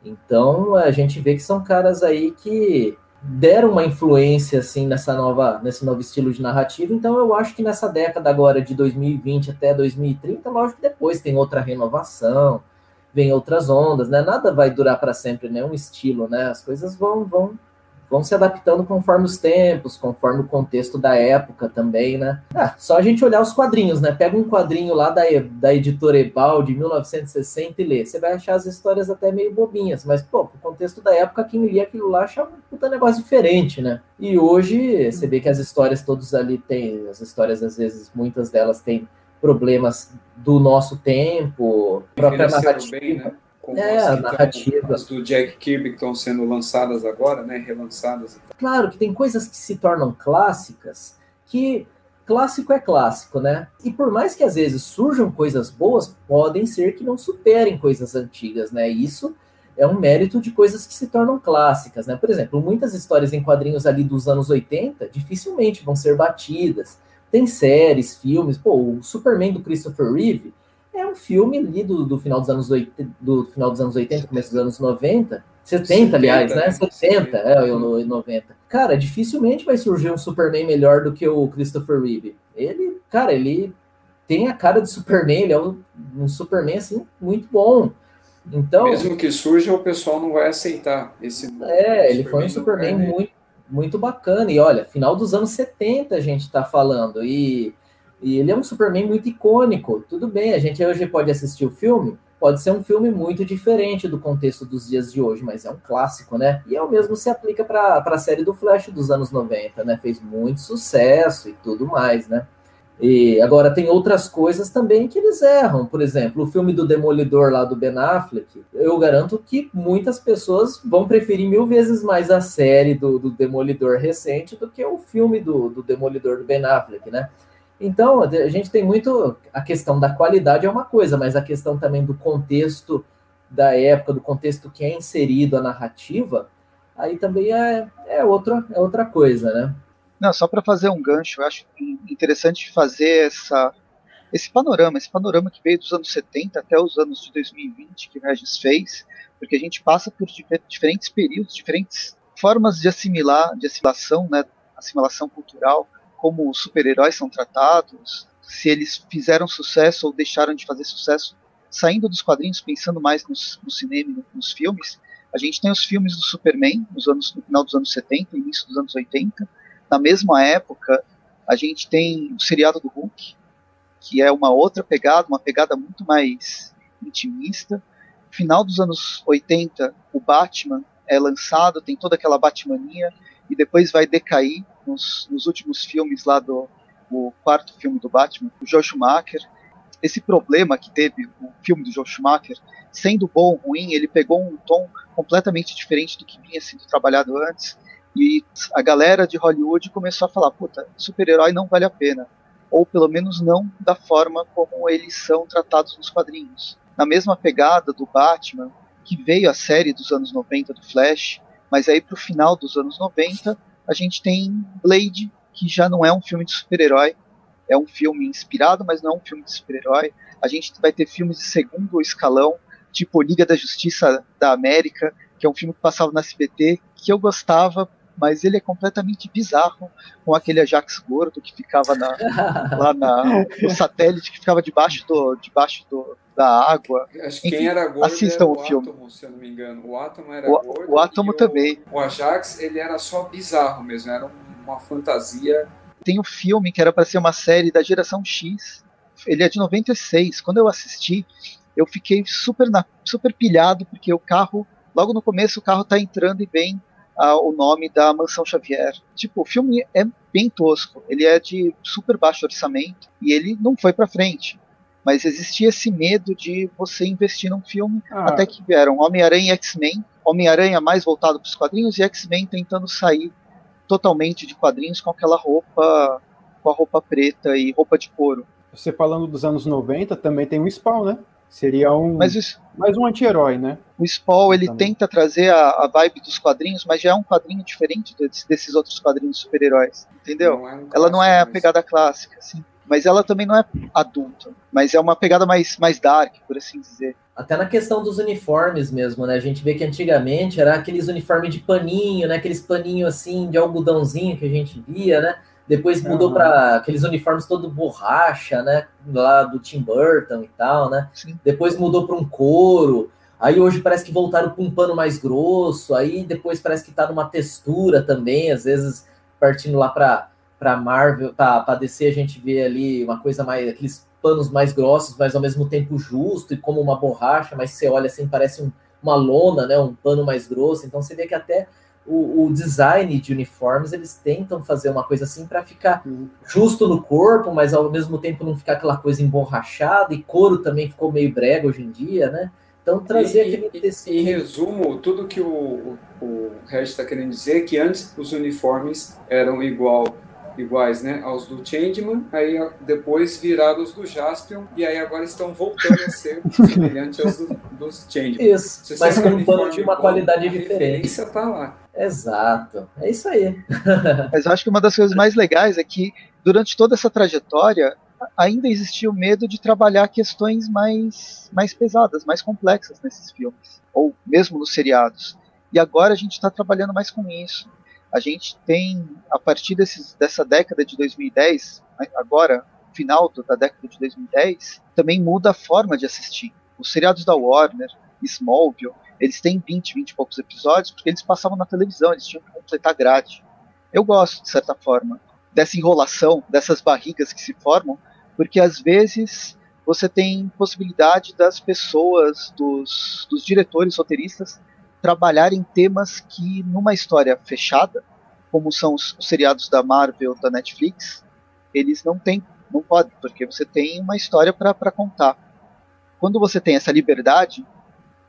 Então a gente vê que são caras aí que deram uma influência assim nessa nova nesse novo estilo de narrativa. Então eu acho que nessa década agora de 2020 até 2030, lógico que depois tem outra renovação, vem outras ondas, né? Nada vai durar para sempre, né? Um estilo, né? As coisas vão vão vão se adaptando conforme os tempos, conforme o contexto da época também, né? Ah, só a gente olhar os quadrinhos, né? Pega um quadrinho lá da, da editora Ebal de 1960 e lê. Você vai achar as histórias até meio bobinhas, mas, pô, pro contexto da época, quem lia aquilo lá achava um puta negócio diferente, né? E hoje, você vê que as histórias todos ali têm, as histórias, às vezes, muitas delas têm problemas do nosso tempo, própria narrativa. Bem, né? como é, as, narrativa. as do Jack Kirby que estão sendo lançadas agora, né, relançadas. Claro que tem coisas que se tornam clássicas que clássico é clássico, né? E por mais que às vezes surjam coisas boas, podem ser que não superem coisas antigas, né? Isso é um mérito de coisas que se tornam clássicas, né? Por exemplo, muitas histórias em quadrinhos ali dos anos 80 dificilmente vão ser batidas. Tem séries, filmes, pô, o Superman do Christopher Reeve é um filme ali do, do, final dos anos 80, do final dos anos 80, começo dos anos 90, 70, 70 aliás, né? 70, 70 é, eu no 90. Cara, dificilmente vai surgir um Superman melhor do que o Christopher Reeve. Ele, cara, ele tem a cara de Superman, ele é um, um Superman assim muito bom. Então, mesmo que surja, o pessoal não vai aceitar esse É, ele foi um Superman muito muito bacana. E olha, final dos anos 70 a gente está falando e e ele é um Superman muito icônico. Tudo bem, a gente hoje pode assistir o filme, pode ser um filme muito diferente do contexto dos dias de hoje, mas é um clássico, né? E é o mesmo se aplica para a série do Flash dos anos 90, né? Fez muito sucesso e tudo mais, né? E agora tem outras coisas também que eles erram. Por exemplo, o filme do Demolidor lá do Ben Affleck, eu garanto que muitas pessoas vão preferir mil vezes mais a série do, do Demolidor recente do que o filme do, do Demolidor do Ben Affleck, né? Então, a gente tem muito. A questão da qualidade é uma coisa, mas a questão também do contexto da época, do contexto que é inserido a narrativa, aí também é, é, outra, é outra coisa, né? Não, só para fazer um gancho, eu acho interessante fazer essa, esse panorama, esse panorama que veio dos anos 70 até os anos de 2020 que o Regis fez, porque a gente passa por diferentes períodos, diferentes formas de assimilar, de assimilação, né, assimilação cultural, como os super-heróis são tratados, se eles fizeram sucesso ou deixaram de fazer sucesso, saindo dos quadrinhos, pensando mais nos, no cinema nos filmes, a gente tem os filmes do Superman nos anos, no final dos anos 70, início dos anos 80. Na mesma época, a gente tem o seriado do Hulk, que é uma outra pegada, uma pegada muito mais intimista. Final dos anos 80, o Batman é lançado, tem toda aquela Batmania, e depois vai decair nos, nos últimos filmes lá do o quarto filme do Batman, o Joe Schumacher. Esse problema que teve o filme do Joe Schumacher, sendo bom ou ruim, ele pegou um tom completamente diferente do que vinha sendo trabalhado antes. E a galera de Hollywood começou a falar: puta, super-herói não vale a pena. Ou pelo menos não da forma como eles são tratados nos quadrinhos. Na mesma pegada do Batman, que veio a série dos anos 90 do Flash, mas aí pro final dos anos 90 a gente tem Blade, que já não é um filme de super-herói, é um filme inspirado, mas não é um filme de super-herói. A gente vai ter filmes de segundo escalão, tipo Liga da Justiça da América, que é um filme que passava na SBT, que eu gostava, mas ele é completamente bizarro, com aquele Ajax gordo que ficava na, [LAUGHS] lá na, no satélite, que ficava debaixo, do, debaixo do, da água. Acho que quem era gordo assistam era o, o filme. Átomo, se eu não me engano. O Átomo era O, gordo. o Átomo e também. O, o Ajax, ele era só bizarro mesmo, era uma fantasia. Tem o um filme que era para ser uma série da geração X. Ele é de 96. Quando eu assisti, eu fiquei super, na, super pilhado, porque o carro, logo no começo, o carro tá entrando e vem ah, o nome da Mansão Xavier. Tipo, o filme é bem tosco. Ele é de super baixo orçamento e ele não foi para frente. Mas existia esse medo de você investir num filme Ah. até que vieram Homem-Aranha e X-Men. Homem-Aranha mais voltado para os quadrinhos e X-Men tentando sair totalmente de quadrinhos com aquela roupa com a roupa preta e roupa de couro. Você falando dos anos 90, também tem o Spawn, né? Seria um Mas o, mais um anti-herói, né? o Spawn ele Também. tenta trazer a, a vibe dos quadrinhos, mas já é um quadrinho diferente desse- desses outros quadrinhos super-heróis, entendeu? Não é um ela não é a clássico, mas- pegada clássica, assim. Mas ela também não é adulta. Mas é uma pegada mais, mais dark, por assim dizer. Até na questão dos uniformes mesmo, né? A gente vê que antigamente era aqueles uniformes de paninho, né? Aqueles paninhos assim de algodãozinho que a gente via, né? Depois mudou Aham. para aqueles uniformes todo borracha, né? Lá do Tim Burton e tal, né? Sim. Depois mudou para um couro. Aí hoje parece que voltaram para um pano mais grosso. Aí depois parece que tá numa textura também, às vezes partindo lá para para Marvel, para DC a gente vê ali uma coisa mais aqueles panos mais grossos, mas ao mesmo tempo justo e como uma borracha, mas você olha assim parece um- uma lona, né? Um pano mais grosso. Então você vê que até o, o design de uniformes eles tentam fazer uma coisa assim para ficar justo no corpo, mas ao mesmo tempo não ficar aquela coisa emborrachada. E couro também ficou meio brega hoje em dia, né? Então trazer E- aquele tecido. Em resumo, tudo que o, o, Regis está querendo dizer é que antes os uniformes eram igual, iguais né, aos do Changeman, aí a- depois viraram os do Jaspion, e aí agora estão voltando a ser [LAUGHS] semelhantes aos do, dos Changeman. Isso, mas com um pano de uma qualidade a diferente. referência tá lá. Exato. É isso aí. [LAUGHS] Mas eu acho que uma das coisas mais legais é que, durante toda essa trajetória, ainda existia o medo de trabalhar questões mais, mais pesadas, mais complexas nesses filmes, ou mesmo nos seriados. E agora a gente está trabalhando mais com isso. A gente tem, a partir desses, dessa década de 2010, a- agora, final da década de 2010, também muda a forma de assistir. Os seriados da Warner, Smallville, eles têm 20, 20 e poucos episódios, porque eles passavam na televisão, eles tinham que completar grade. Eu gosto, de certa forma, dessa enrolação, dessas barrigas que se formam, porque às vezes você tem possibilidade das pessoas, dos, dos diretores, roteiristas, trabalharem temas que, numa história fechada, como são os, os seriados da Marvel, da Netflix, eles não têm, não podem, porque você tem uma história para contar. Quando você tem essa liberdade,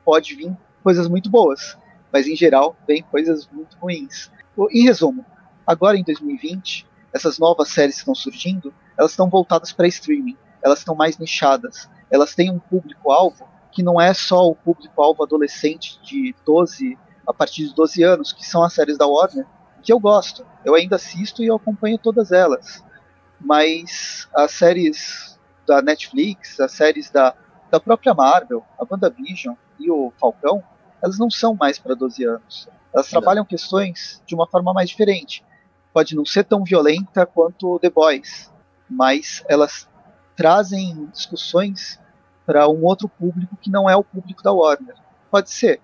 pode vir coisas muito boas, mas em geral vem coisas muito ruins. Em resumo, agora em 2020, essas novas séries que estão surgindo, elas estão voltadas para streaming, elas estão mais nichadas, elas têm um público-alvo que não é só o público-alvo adolescente de 12 a partir de 12 anos, que são as séries da Warner, que eu gosto, eu ainda assisto e eu acompanho todas elas. Mas as séries da Netflix, as séries da, da própria Marvel, a WandaVision e o Falcão, elas não são mais para 12 anos. Elas Não. trabalham questões de uma forma mais diferente. Pode não ser tão violenta quanto The Boys, mas elas trazem discussões para um outro público que não é o público da Warner. Pode ser.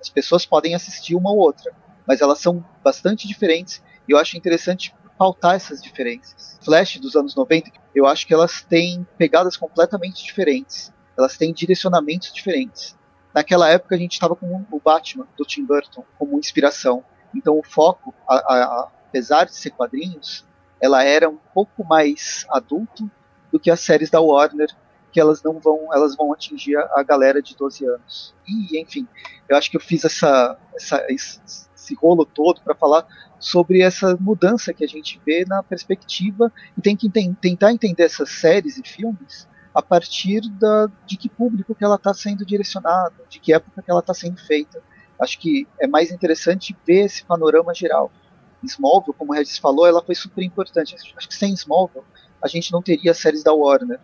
As pessoas podem assistir uma ou outra, mas elas são bastante diferentes e eu acho interessante pautar essas diferenças. Flash dos anos 90, eu acho que elas têm pegadas completamente diferentes. Elas têm direcionamentos diferentes. Naquela época a gente estava com o Batman do Tim Burton como inspiração. Então o foco, a- a- apesar de ser quadrinhos, ela era um pouco mais adulto do que as séries da Warner, que elas não vão, elas vão atingir a, galera de 12 anos. E enfim, eu acho que eu fiz essa, essa esse, esse rolo todo para falar sobre essa mudança que a gente vê na perspectiva e tem que enten- tentar entender essas séries e filmes a partir da, de que público que ela está sendo direcionada, de que época que ela está sendo feita. Acho que é mais interessante ver esse panorama geral. Smallville, como o Regis falou, ela foi super importante. Acho que sem Smallville a gente não teria as séries da Warner,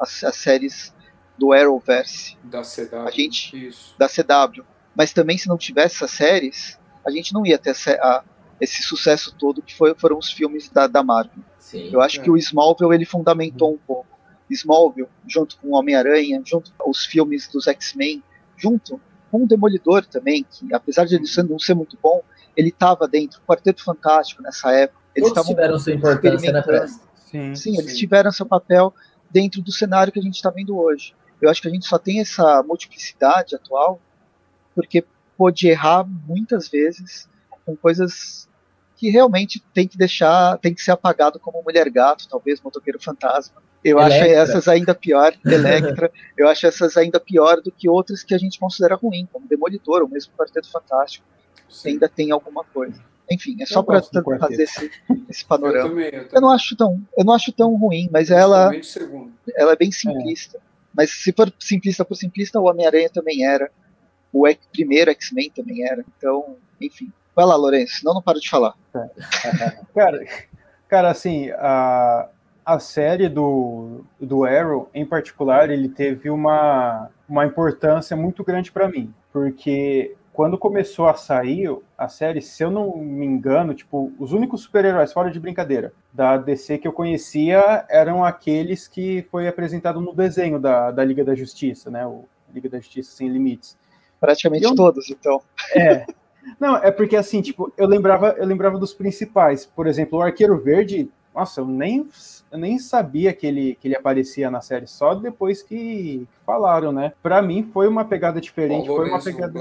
as, as séries do Arrowverse. Da CW. A gente, Isso. da CW. Mas também se não tivesse essas séries, a gente não ia ter a, esse sucesso todo que foi, foram os filmes da, da Marvel. Sim. Eu acho É. que o Smallville ele fundamentou um pouco. Smallville, junto com o Homem-Aranha, junto com os filmes dos X-Men, junto com o Demolidor também, que apesar de ele ser- não ser muito bom, ele estava dentro do Quarteto Fantástico nessa época. Eles Todos tiveram sua importância, né, experimentando. Presto? Sim. Sim, eles Sim. tiveram seu papel dentro do cenário que a gente está vendo hoje. Eu acho que a gente só tem essa multiplicidade atual porque pôde errar muitas vezes com coisas que realmente tem que deixar, tem que ser apagado como Mulher Gato, talvez Motoqueiro Fantasma. Eu acho Electra. essas ainda pior, Electra, eu acho essas ainda pior do que outras que a gente considera ruim, como Demolidor, ou mesmo Quarteto Fantástico. Sim. Ainda tem alguma coisa. Enfim, é só Eu para fazer esse, esse Eu panorama. também, eu Eu também. não acho tão, eu não acho tão ruim, mas ela, ela é bem simplista. Mas se for simplista por simplista, o Homem-Aranha também era. O X- primeiro X-Men também era. Então, enfim. Vai lá, Lourenço, senão eu não paro de falar. [LAUGHS] Cara, cara, assim, a, a série do, do Arrow, em particular, ele teve uma, uma importância muito grande para mim, porque quando começou a sair a série, se eu não me engano, tipo, os únicos super-heróis, fora de brincadeira, da DC que eu conhecia eram aqueles que foi apresentado no desenho da, da Liga da Justiça, né? O Liga da Justiça Sem Limites. Praticamente Eu- todos, então. É. Não, é porque assim, tipo, eu lembrava, eu lembrava dos principais. Por exemplo, o Arqueiro Verde, nossa, eu nem, eu nem sabia que ele, que ele aparecia na série, só depois que falaram, né? Pra mim foi uma pegada diferente, foi uma pegada.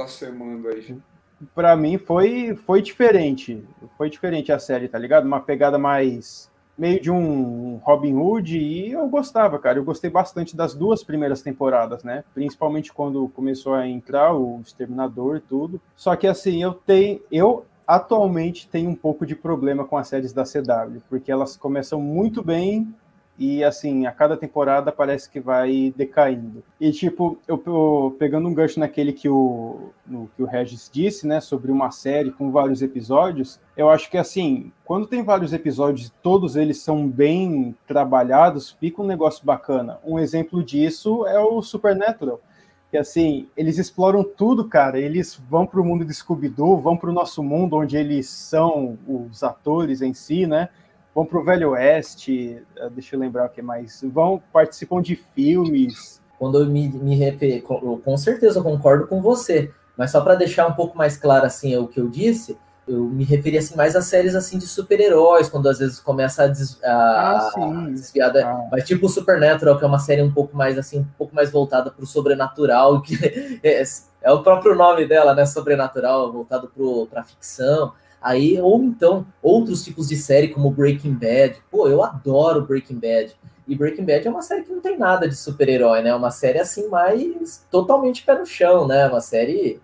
Pra mim foi, foi diferente. Foi diferente a série, tá ligado? Uma pegada mais. meio de um Robin Hood e eu gostava, cara. Eu gostei bastante das duas primeiras temporadas, né? Principalmente quando começou a entrar o Exterminador e tudo. Só que assim, eu tenho. Eu atualmente tenho um pouco de problema com as séries da CW, porque elas começam muito bem e assim, a cada temporada parece que vai decaindo. E tipo, eu, eu- pegando um gancho naquele que o, no, que o Regis disse, né, sobre uma série com vários episódios, eu acho que assim, quando tem vários episódios todos eles são bem trabalhados, fica um negócio bacana. Um exemplo disso é o Supernatural. Que assim, eles exploram tudo, cara. Eles vão para o mundo de Scooby-Doo, vão para o nosso mundo onde eles são os atores em si, né? vão para o Velho Oeste, eh, deixa eu lembrar o que mais, vão, participam de filmes. Quando eu me, me com certeza eu concordo com você, mas só para deixar um pouco mais claro assim o que eu disse, eu me referi assim mais a séries assim de super-heróis, quando às vezes começa a, des, a, Ah, sim. desviar da, Ah. mas tipo o Supernatural, que é uma série um pouco mais assim, um pouco mais voltada para o sobrenatural, [LAUGHS] que é, é o próprio nome dela, né, sobrenatural, voltado para ficção. Aí, ou então, outros tipos de série, como Breaking Bad. Pô, eu adoro Breaking Bad. E Breaking Bad é uma série que não tem nada de super-herói, né? É uma série assim, mais totalmente pé no chão, né? Uma série.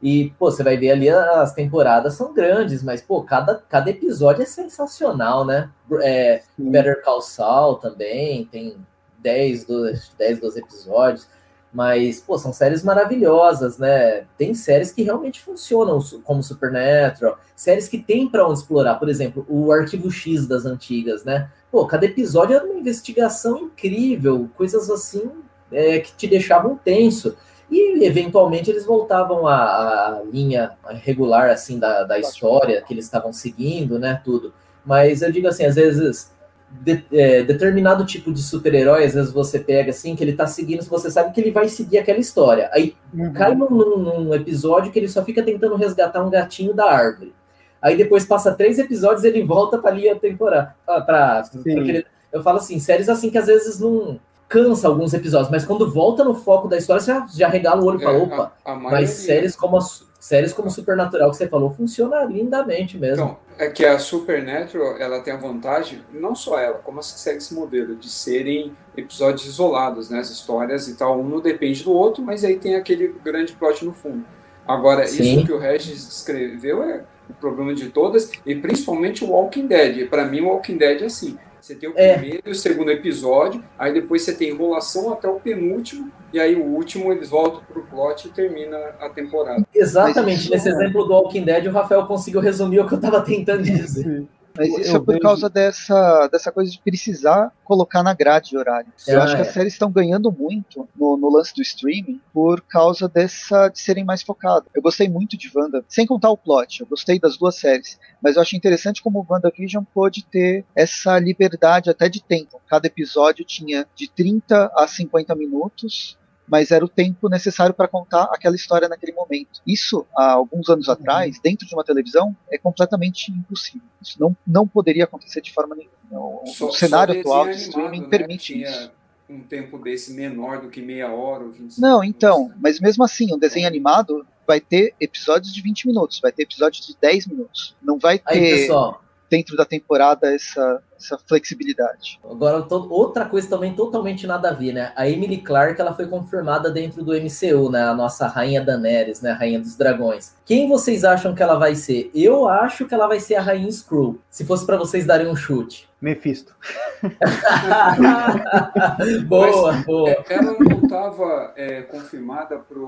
E, pô, você vai ver ali as temporadas são grandes, mas, pô, cada, cada episódio é sensacional, né? É, Better Call Saul também, tem 10, 12, 10, 12 episódios. Mas, pô, são séries maravilhosas, né? Tem séries que realmente funcionam, como Supernatural, séries que tem para onde explorar. Por exemplo, o Arquivo X das antigas, né? Pô, cada episódio era uma investigação incrível, coisas assim é, que te deixavam tenso. E, eventualmente, eles voltavam à, à linha regular, assim, da, da história que eles estavam seguindo, né? Tudo. Mas eu digo assim, às vezes de- é, determinado tipo de super-herói, às vezes você pega assim, que ele tá seguindo, você sabe que ele vai seguir aquela história. Aí Uhum. cai num, num- episódio que ele só fica tentando resgatar um gatinho da árvore. Aí depois passa três episódios ele volta pra linha temporal. Pra, pra- ele- eu falo assim, séries assim que às vezes não cansa alguns episódios, mas quando volta no foco da história, você já, já regala o olho e fala, É, opa, a, a maioria- mas séries como, séries como Supernatural que você falou, funciona lindamente mesmo. Então, é que a Supernatural, ela tem a vantagem, não só ela, como as segue esse modelo, de serem episódios isolados, né? As histórias e tal, um não depende do outro, mas aí tem aquele grande plot no fundo. Agora, Sim. isso que o Regis descreveu é o problema de todas, e principalmente o Walking Dead. Para mim, o Walking Dead é assim. Você tem o É. primeiro e o segundo episódio, aí depois você tem enrolação até o penúltimo, e aí o último eles voltam pro plot e termina a temporada. Exatamente, isso... nesse exemplo do Walking Dead, o Rafael conseguiu resumir o que eu estava tentando dizer. Mas isso é por vejo... causa dessa, dessa coisa de precisar colocar na grade de horário. Eu ah, acho que as é. séries estão ganhando muito no, no, lance do streaming por causa dessa de serem mais focadas. Eu gostei muito de Wanda, sem contar o plot, eu gostei das duas séries, mas eu acho interessante como o WandaVision pôde ter essa liberdade até de tempo. Cada episódio tinha de 30 a 50 minutos mas era o tempo necessário para contar aquela história naquele momento. Isso, há alguns anos uhum. atrás, dentro de uma televisão, é completamente impossível. Isso não, não poderia acontecer de forma nenhuma. O, só, cenário atual de streaming né? permite isso. Um tempo desse menor do que meia hora ou 25 Não, então, minutos. mas mesmo assim, um desenho animado vai ter episódios de 20 minutos, vai ter episódios de 10 minutos. Não vai ter. Aí, pessoal, dentro da temporada essa, essa flexibilidade. Agora, outra coisa também totalmente nada a ver, né? A Emily Clark, ela foi confirmada dentro do MCU, né? A nossa rainha Daenerys, né? A rainha dos dragões. Quem vocês acham que ela vai ser? Eu acho que ela vai ser a rainha Skrull. Se fosse para vocês darem um chute. Mephisto. [LAUGHS] boa, Mas, boa. É, ela não estava é, confirmada para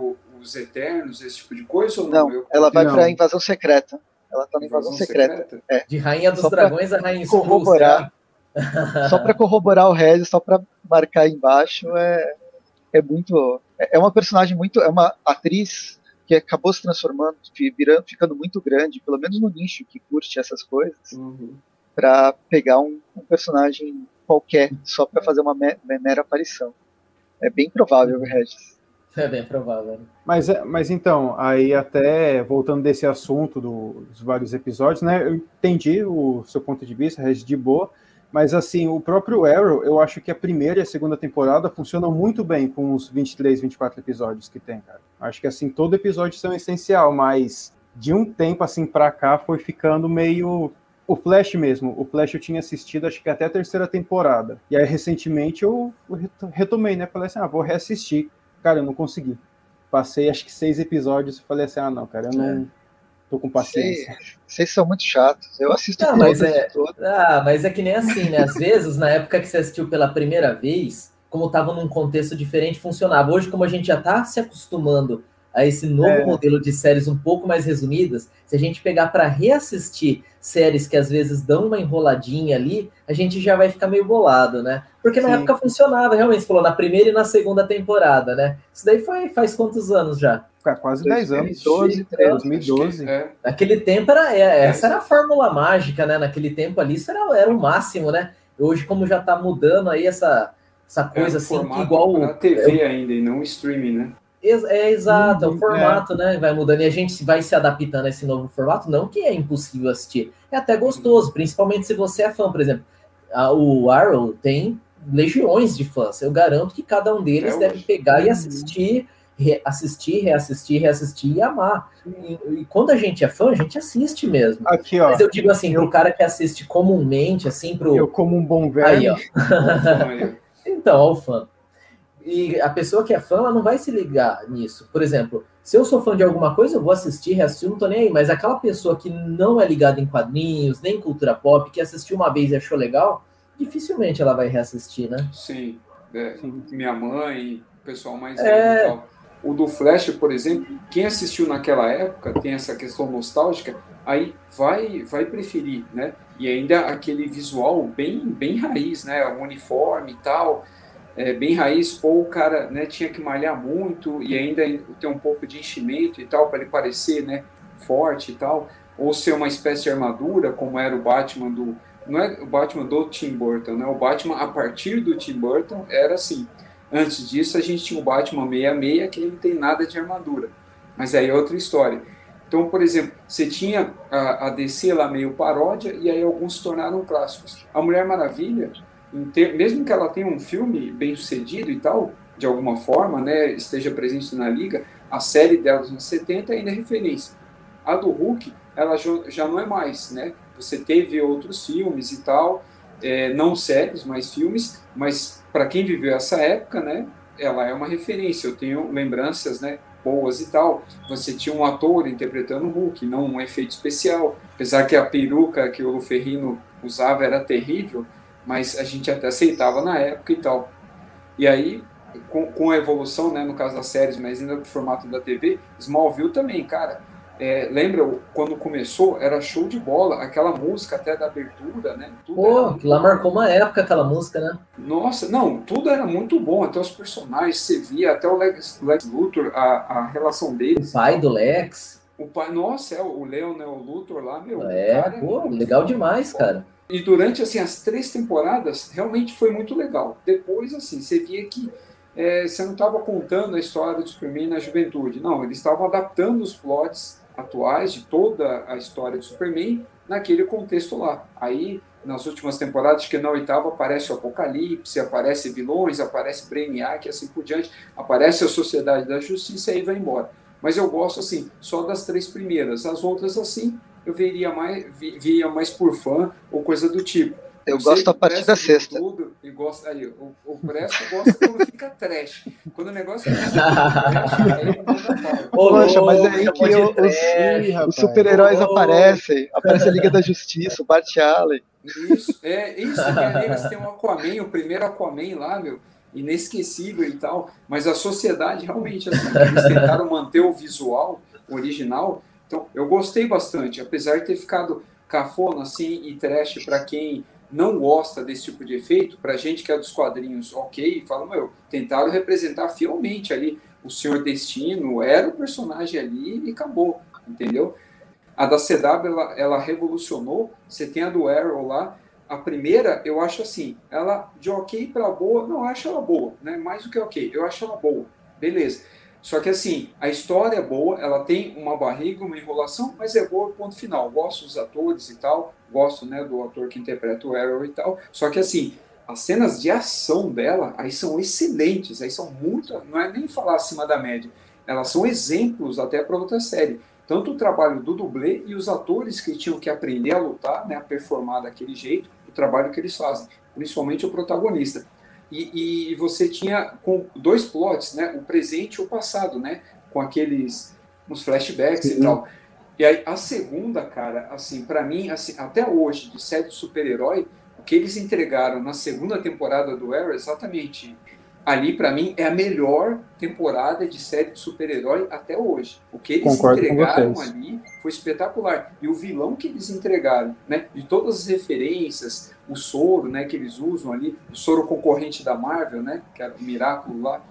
os Eternos, esse tipo de coisa? Ou não, não ela vai para a invasão secreta. Ela tá na invasão, secreta. secreta. É. De Rainha dos só Dragões a Rainha corroborar. só para corroborar o Regis, só para marcar embaixo, é, é muito. É uma personagem muito. É uma atriz que acabou se transformando, virando, ficando muito grande, pelo menos no nicho que curte essas coisas, uhum. para pegar um, um, personagem qualquer, só para fazer uma mera aparição. É bem provável, Regis. É bem provável. Mas, é, mas então, aí até voltando desse assunto do, dos vários episódios, né? Eu entendi o seu ponto de vista, Regis, de boa, mas assim, o próprio Arrow, eu acho que a primeira e a segunda temporada funcionam muito bem com os 23, 24 episódios que tem, cara. Acho que assim, todo episódio são essencial, mas de um tempo assim para cá foi ficando meio o Flash mesmo, o Flash eu tinha assistido acho que até a terceira temporada. E aí recentemente eu retomei, né? Falei assim, ah, vou reassistir. Cara, eu não consegui. Passei acho que seis episódios e falei assim: ah, não, cara, eu não. É. Tô com paciência. Vocês são muito chatos. Eu assisto não, mas é, Ah, mas é que nem assim, né? Às vezes, na época que você assistiu pela primeira vez, como estava num contexto diferente, funcionava. Hoje, como a gente já está se acostumando a esse novo é. modelo de séries um pouco mais resumidas, se a gente pegar para reassistir séries que às vezes dão uma enroladinha ali, a gente já vai ficar meio bolado, né? Porque na Sim. época funcionava, realmente, você falou, na primeira e na segunda temporada, né? Isso daí foi, faz quantos anos já? É, quase 10 anos. 12, 2012. É. Naquele tempo, era, é, essa era a fórmula mágica, né? Naquele tempo ali, isso era, era o máximo, né? Hoje, como já tá mudando aí essa, essa coisa é, assim, que igual... a TV ainda, e não streaming, né? É exato, é o uhum, formato, é. né? Vai mudando e a gente vai se adaptando a esse novo formato. Não que é impossível assistir, é até gostoso, principalmente se você é fã, por exemplo. A, o Arrow tem legiões de fãs. Eu garanto que cada um deles é deve pegar e uhum. assistir, assistir, reassistir, reassistir e amar. E, e, quando a gente é fã, a gente assiste mesmo. Aqui, ó. Mas eu digo assim, eu, pro cara que assiste comumente, assim, pro. Eu como um bom velho. Aí, ó. [LAUGHS] então, ó, o fã. E a pessoa que é fã, ela não vai se ligar nisso. Por exemplo, se eu sou fã de alguma coisa, eu vou assistir, reassistir, não tô nem aí. Mas aquela pessoa que não é ligada em quadrinhos, nem em cultura pop, que assistiu uma vez e achou legal, dificilmente ela vai reassistir, né? Sim. É. Minha mãe, o pessoal mais é... velho O do Flash, por exemplo, quem assistiu naquela época, tem essa questão nostálgica, aí vai vai preferir, né? E ainda aquele visual bem, bem raiz, né? O uniforme e tal é, bem raiz, ou o cara né, tinha que malhar muito e ainda ter um pouco de enchimento e tal, para ele parecer né, forte e tal, ou ser uma espécie de armadura, como era o Batman do. Não é o Batman do Tim Burton, né? O Batman a partir do Tim Burton era assim. Antes disso, a gente tinha o Batman 66, que ele não tem nada de armadura. Mas aí é outra história. Então, por exemplo, você tinha a, a DC lá meio paródia, e aí alguns se tornaram clássicos. A Mulher Maravilha, mesmo que ela tenha um filme bem sucedido e tal, de alguma forma, né, esteja presente na liga, a série dela dos anos 70 ainda é referência. A do Hulk, ela já não é mais, né? Você teve outros filmes e tal, é, não séries, mas filmes, mas para quem viveu essa época, né, ela é uma referência. Eu tenho lembranças, né, boas e tal. Você tinha um ator interpretando o Hulk, não um efeito especial. Apesar que a peruca que o Ferrino usava era terrível, mas a gente até aceitava na época e tal. E aí com, com a evolução, né, no caso das séries, mas ainda no formato da TV, Smallville também, cara. É, lembra quando começou, era show de bola, aquela música até da abertura, né? Tudo Pô, lá marcou uma época aquela música, né? Nossa, não, tudo era muito bom, até os personagens, você via, até o Lex, Lex Luthor, a, a relação deles. O pai do Lex. O pai, nossa, é o Leon, né, o Luthor lá, meu. É, pô, é legal demais, cara. E durante, assim, as três temporadas, realmente foi muito legal. Depois, assim, você via que é, você não estava contando a história do Superman na juventude. Não, eles estavam adaptando os plots atuais de toda a história do Superman naquele contexto lá. Aí, nas últimas temporadas, que na oitava aparece o Apocalipse, aparece vilões, aparece Brainiac e assim por diante, aparece a Sociedade da Justiça e aí vai embora. Mas eu gosto, assim, só das três primeiras. As outras, assim, eu veria mais, via mais por fã ou coisa do tipo. Eu gosto a partir da sexta. Tudo, e gosto, aí, o, o Presto gosta quando fica trash. Quando o negócio fica trash, aí Poxa, mas é aí que eu, os, os super-heróis aparecem. Aparece a Liga da Justiça, o Bart Allen. Isso, é isso. Eles têm um Aquaman, o primeiro Aquaman lá, meu, inesquecível e tal. Mas a sociedade realmente, assim, eles tentaram manter o visual original. Então, eu gostei bastante, apesar de ter ficado cafona assim e trash para quem não gosta desse tipo de efeito, para gente que é dos quadrinhos, ok, fala, meu, tentaram representar fielmente ali o Senhor Destino, era o personagem ali e acabou, entendeu? A da CW, ela, ela revolucionou, você tem a do Arrow lá, a primeira, eu acho assim, ela de ok para boa, não, acho ela boa, né? mais do que ok, eu acho ela boa, beleza. Só que assim, a história é boa, ela tem uma barriga, uma enrolação, mas é boa ponto final. Gosto dos atores e tal, gosto né, do ator que interpreta o Arrow e tal. Só que assim, as cenas de ação dela aí são excelentes, aí são muito, não é nem falar acima da média, elas são exemplos até para outra série. Tanto o trabalho do dublê e os atores que tinham que aprender a lutar, né, a performar daquele jeito, o trabalho que eles fazem, principalmente o protagonista e, e você tinha com dois plots, né? O presente e o passado, né? Com aqueles uns flashbacks e tal. E aí a segunda, cara, assim, para mim, assim, até hoje, de série de super-herói, o que eles entregaram na segunda temporada do Arrow, exatamente ali para mim é a melhor temporada de série de super-herói até hoje. O que eles Concordo entregaram ali foi espetacular. E o vilão que eles entregaram, né, de todas as referências, o soro, né, que eles usam ali, o soro concorrente da Marvel, né, que era o Miraculo lá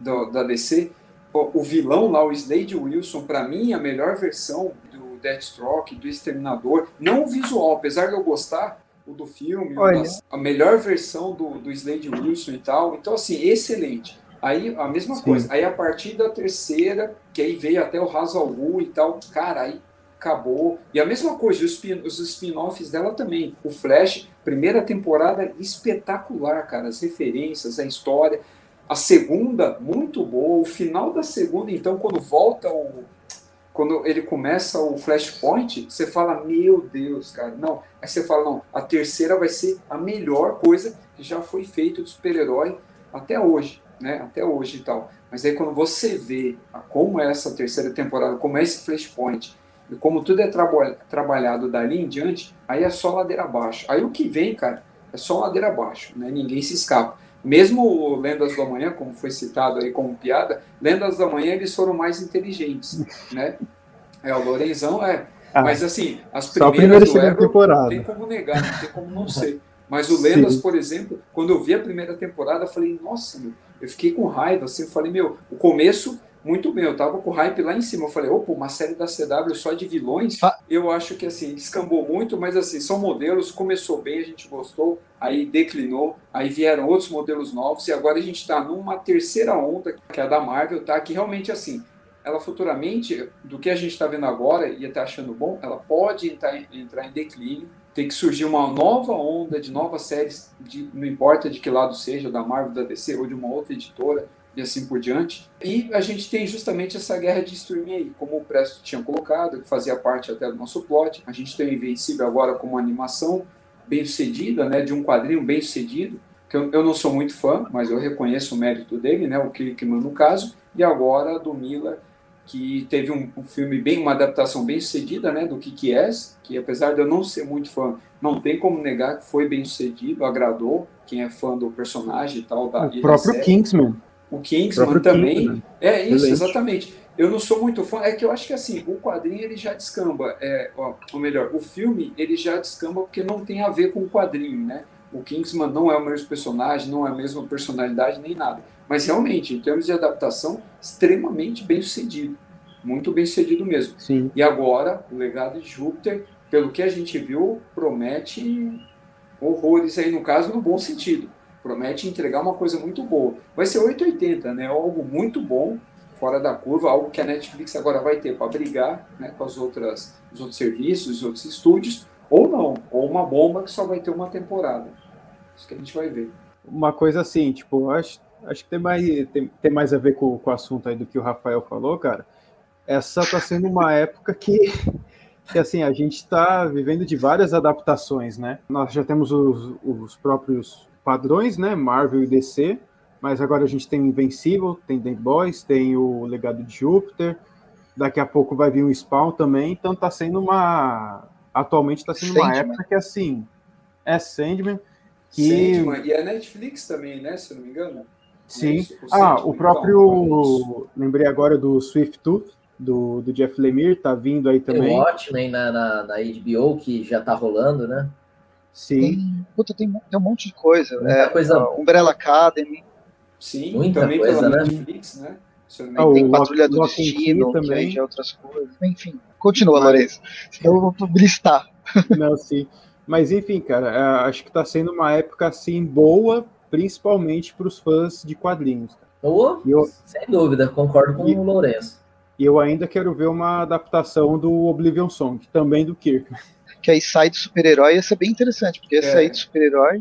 do, da DC, o, vilão lá, o Slade Wilson, para mim a melhor versão do Deathstroke, do Exterminador, não o visual, apesar de eu gostar, o do filme, das, a melhor versão do, do Slade Wilson e tal. Então, assim, excelente. Aí a mesma Sim. coisa. Aí a partir da terceira, que aí veio até o Hazal e tal, cara, aí acabou. E a mesma coisa, os spin-offs dela também. O Flash, primeira temporada espetacular, cara. As referências, a história. A segunda, muito boa. O final da segunda, então, quando volta o, quando ele começa o Flashpoint, você fala, meu Deus, cara, não. Aí você fala, não, a terceira vai ser a melhor coisa que já foi feita do super-herói até hoje, né? Até hoje e tal. Mas aí quando você vê como é essa terceira temporada, como é esse Flashpoint, e como tudo é traba trabalhado dali em diante, aí é só ladeira abaixo. Aí o que vem, cara, é só ladeira abaixo, né? Ninguém se escapa. Mesmo Lendas do Amanhã, como foi citado aí como piada, Lendas do Amanhã eles foram mais inteligentes, né? É, o Lorenzão é. Ah, Mas assim, as primeiras do temporada. não tem como negar, não tem como não ser. Mas o Lendas, Sim. por exemplo, quando eu vi a primeira temporada, eu falei, nossa, meu, eu fiquei com raiva, assim, eu falei, meu, o começo muito bem. Eu tava com hype lá em cima. Eu falei, opa, uma série da CW só de vilões. Ah. Eu acho que assim, descambou muito, mas assim, são modelos, começou bem, a gente gostou, aí declinou, aí vieram outros modelos novos, e agora a gente está numa terceira onda, que é a da Marvel, tá? Que realmente assim. Ela futuramente, do que a gente está vendo agora e está achando bom, ela pode entrar, entrar em declínio, tem que surgir uma nova onda de novas séries, de, não importa de que lado seja, da Marvel, da DC ou de uma outra editora, e assim por diante. E a gente tem justamente essa guerra de streaming aí, como o Presto tinha colocado, que fazia parte até do nosso plot. A gente tem o Invencível agora como animação bem sucedida, né, de um quadrinho bem sucedido, que eu, eu não sou muito fã, mas eu reconheço o mérito dele, né, o Kirkman no caso, e agora do Miller, que teve um, um, filme bem, uma adaptação bem sucedida, né, do Kick-Ass, que apesar de eu não ser muito fã, não tem como negar que foi bem sucedido, agradou, quem é fã do personagem e tal. Da, o próprio Kingsman. O Kingsman também. Kingsman. É isso, Excelente. exatamente. Eu não sou muito fã, é que eu acho que assim, o quadrinho ele já descamba, é, ó, ou melhor, o filme ele já descamba porque não tem a ver com o quadrinho, né? O Kingsman não é o mesmo personagem, não é a mesma personalidade nem nada. Mas realmente, em termos de adaptação, extremamente bem sucedido. Muito bem sucedido mesmo. Sim. E agora, o legado de Júpiter, pelo que a gente viu, promete horrores aí, no caso, no bom sentido. Promete entregar uma coisa muito boa. Vai ser 880, né? Algo muito bom, fora da curva, algo que a Netflix agora vai ter para brigar né, com as outras, os outros serviços, os outros estúdios, ou não, ou uma bomba que só vai ter uma temporada. Isso que a gente vai ver. Uma coisa assim, tipo, acho, acho que tem mais, tem, tem mais a ver com, com o assunto aí do que o Rafael falou, cara. Essa está sendo uma época que que assim, a gente está vivendo de várias adaptações, né? Nós já temos os, os, próprios padrões, né? Marvel e DC, mas agora a gente tem Invencível, tem The Boys, tem o Legado de Júpiter, daqui a pouco vai vir o Spawn também, então está sendo uma atualmente está sendo Sandman. uma época que assim é Sandman que Sandman. e a Netflix também, né? Se não me engano. Sim. É o ah, o próprio lembrei agora do Swift Tooth do, do Jeff Lemire tá vindo aí também. Tem o Watchmen na, na, na HBO que já tá rolando, né? Sim. Tem, puta, tem, tem um monte de coisa. Muita é, coisa. Umbrella Academy. Sim, Muita também coisa, pela né? Netflix, né? Ah, tem Patrulha do Destino, também. que é outras coisas. Enfim, continua, Lourenço. Eu vou listar. [LAUGHS] Não, sim. Mas enfim, cara, é, acho que está sendo uma época assim boa, principalmente para os fãs de quadrinhos. Oh, eu... Sem dúvida, concordo com e... o Lourenço. E eu ainda quero ver uma adaptação do Oblivion Song, também do Kirk. Que aí sai de super-herói ia ser bem interessante, porque é. aí de super-herói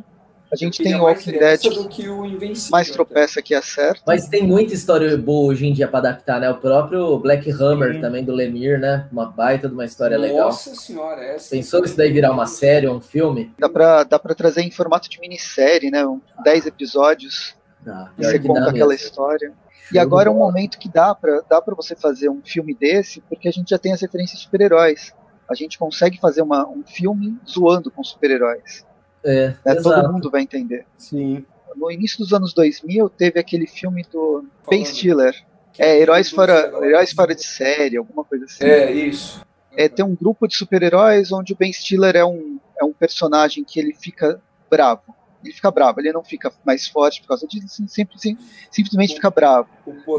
a gente tem o Walking Dead que o mais tropeça que acerta. Mas tem muita história boa hoje em dia para adaptar, né? O próprio Black Hammer Sim. também do Lemire, né? Uma baita de uma história Nossa legal. Nossa senhora, essa. Pensou isso daí virar uma série ou um filme? Dá para dá pra trazer em formato de minissérie, né? Um, dez episódios. Ah, e você conta aquela mesmo. história. E agora é um momento que dá para dá você fazer um filme desse, porque a gente já tem as referências de super-heróis. A gente consegue fazer uma, um filme zoando com super-heróis. É, né? Todo mundo vai entender. Sim. No início dos anos 2000, teve aquele filme do Ben Stiller. É, Heróis Fora, Heróis Fora de Série, alguma coisa assim. É, isso. É, tem um grupo de super-heróis onde o Ben Stiller é um, é um personagem que ele fica bravo. Ele fica bravo, ele não fica mais forte por causa disso, sempre, simplesmente fica bravo.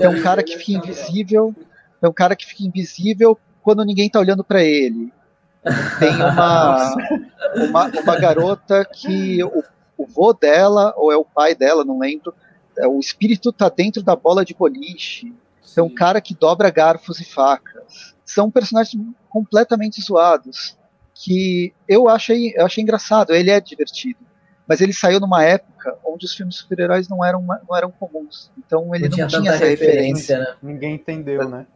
É um cara que fica invisível, é um cara que fica invisível quando ninguém tá olhando para ele. Tem uma, uma, uma, garota que o, o vô dela, ou é o pai dela, não lembro, é, o espírito tá dentro da bola de boliche. É um cara que dobra garfos e facas. São personagens completamente zoados. Que eu achei, eu achei engraçado, ele é divertido. Mas ele saiu numa época onde os filmes super-heróis não eram, não eram comuns. Então ele não, não tinha, essa referência. Né? Ninguém entendeu, né?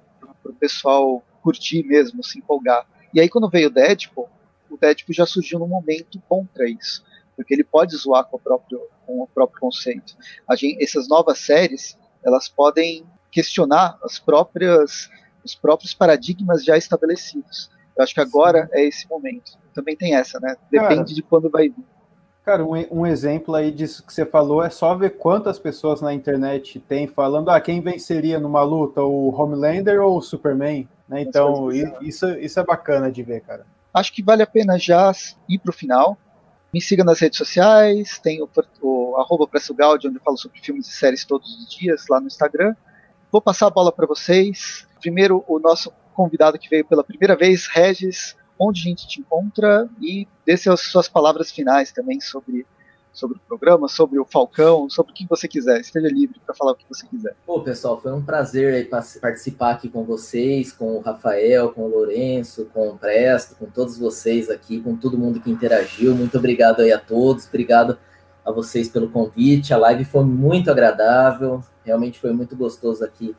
Para o pessoal curtir mesmo, se empolgar. E aí quando veio o Deadpool, o Deadpool já surgiu num momento para isso, porque ele pode zoar com o próprio, com o próprio conceito. Gente, essas novas séries, elas podem questionar as próprias, os próprios paradigmas já estabelecidos. Eu acho que agora Sim. é esse momento. Também tem essa, né? Depende cara, de quando vai vir. Cara, um, um, exemplo aí disso que você falou é só ver quantas pessoas na internet tem falando, ah, quem venceria numa luta, o Homelander ou o Superman? Né? Então, isso, isso é bacana de ver, cara. Acho que vale a pena já ir para o final. Me siga nas redes sociais, tem o, o arroba onde eu falo sobre filmes e séries todos os dias lá no Instagram. Vou passar a bola para vocês. Primeiro, o nosso convidado que veio pela primeira vez, Regis, onde a gente te encontra e dê as suas palavras finais também sobre sobre o programa, sobre o Falcão, sobre o que você quiser. Esteja livre para falar o que você quiser. Pô, pessoal, foi um prazer aí participar aqui com vocês, com o Rafael, com o Lourenço, com o Presto, com todos vocês aqui, com todo mundo que interagiu. Muito obrigado aí a todos, obrigado a vocês pelo convite. A live foi muito agradável, realmente foi muito gostoso aqui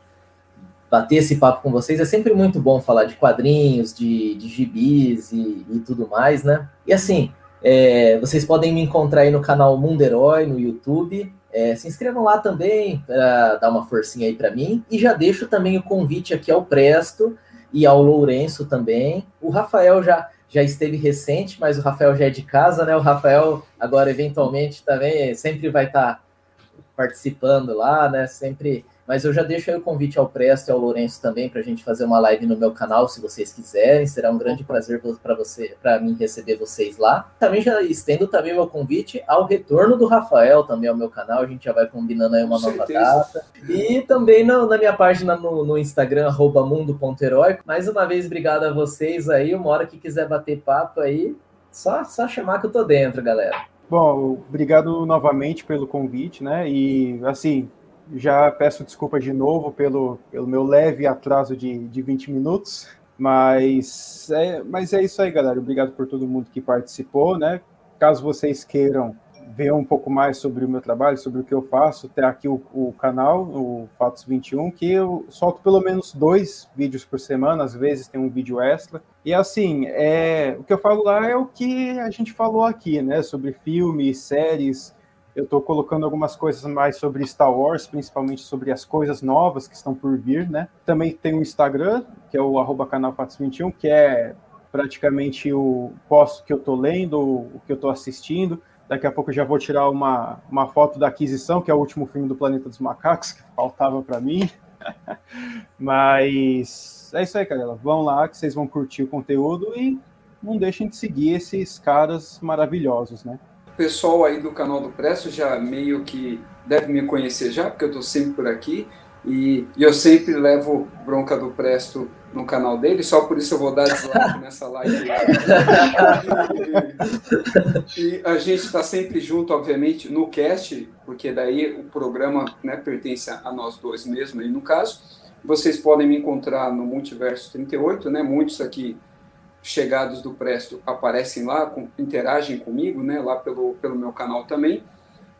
bater esse papo com vocês. É sempre muito bom falar de quadrinhos, de, de gibis e, e tudo mais, né? E assim, é, vocês podem me encontrar aí no canal Mundo Herói no YouTube. É, se inscrevam lá também para dar uma forcinha aí para mim. E já deixo também o convite aqui ao Presto e ao Lourenço também. O Rafael já já esteve recente, mas o Rafael já é de casa, né? O Rafael agora eventualmente também sempre vai estar tá participando lá, né? Sempre mas eu já deixo aí o convite ao Presto e ao Lourenço também para a gente fazer uma live no meu canal, se vocês quiserem. Será um grande prazer para você, para mim receber vocês lá. Também já estendo também meu convite ao retorno do Rafael também ao meu canal. A gente já vai combinando aí uma Com nova certeza. data. E também na, na minha página no, no Instagram @mundo.heróico. Mais uma vez, obrigado a vocês aí. Uma hora que quiser bater papo aí, só só chamar que eu tô dentro, galera. Bom, obrigado novamente pelo convite, né? E assim, já peço desculpa de novo pelo, pelo meu leve atraso de, de 20 minutos, mas é, mas é isso aí, galera. Obrigado por todo mundo que participou, né? Caso vocês queiram ver um pouco mais sobre o meu trabalho, sobre o que eu faço, tem aqui o, o canal, o Fatos 21, que eu solto pelo menos dois vídeos por semana, às vezes tem um vídeo extra. E assim, é, o que eu falo lá é o que a gente falou aqui, né? Sobre filmes, séries, eu estou colocando algumas coisas mais sobre Star Wars, principalmente sobre as coisas novas que estão por vir, né? Também tem o Instagram, que é o arroba canal 421, que é praticamente o posto que eu estou lendo, o que eu estou assistindo. Daqui a pouco eu já vou tirar uma, uma foto da aquisição, que é o último filme do Planeta dos Macacos, que faltava para mim. [LAUGHS] Mas é isso aí, galera. Vão lá que vocês vão curtir o conteúdo e não deixem de seguir esses caras maravilhosos, né? O pessoal aí do canal do Presto já meio que deve me conhecer já, porque eu estou sempre por aqui. E, e, eu sempre levo bronca do Presto no canal dele, só por isso eu vou dar dislike [LAUGHS] nessa live. e, e a gente está sempre junto, obviamente, no cast, porque daí o programa né, pertence a nós dois mesmo, aí no caso. Vocês podem me encontrar no Multiverso 38, né? Muitos aqui chegados do Presto aparecem lá, com, interagem comigo, né, lá pelo, pelo meu canal também.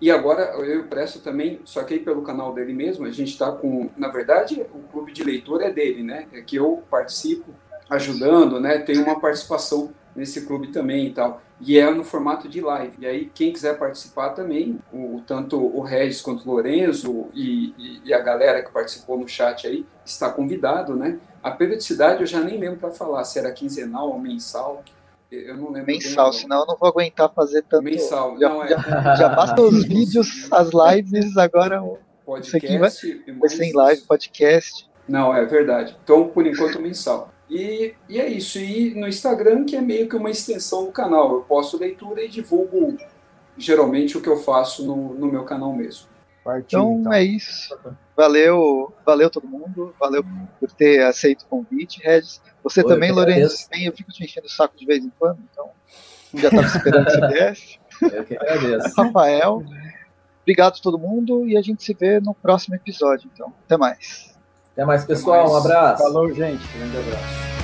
E agora eu e o Presto também, só que aí pelo canal dele mesmo, a gente está com, na verdade, o clube de leitor é dele, né, é que eu participo ajudando, né, tenho uma participação nesse clube também e tal. E é no formato de live. E aí, quem quiser participar também, o, tanto o Regis quanto o Lorenzo e, e, e a galera que participou no chat aí, está convidado, né? A periodicidade eu já nem lembro para falar se era quinzenal ou mensal. Eu não lembro. Mensal, bem, senão eu não vou aguentar fazer tanto. Mensal, já, não é. Já, já basta os [LAUGHS] vídeos, as lives, agora podcast vai, vai ser em live, podcast. Não, é verdade. Então, por enquanto, mensal. E, e é isso. E no Instagram, que é meio que uma extensão do canal. Eu posto leitura e divulgo geralmente o que eu faço no, no meu canal mesmo. Partiu, então, então, é isso. Valeu, valeu todo mundo. Valeu por ter aceito o convite, Regis. Você Oi, também, Lourenço. Bem, eu fico te enchendo o saco de vez em quando, então já estava esperando que você viesse. Eu que agradeço. Rafael. Obrigado a todo mundo e a gente se vê no próximo episódio, então. Até mais. Até mais, pessoal. Até mais. Um abraço. Falou, gente. Um grande abraço.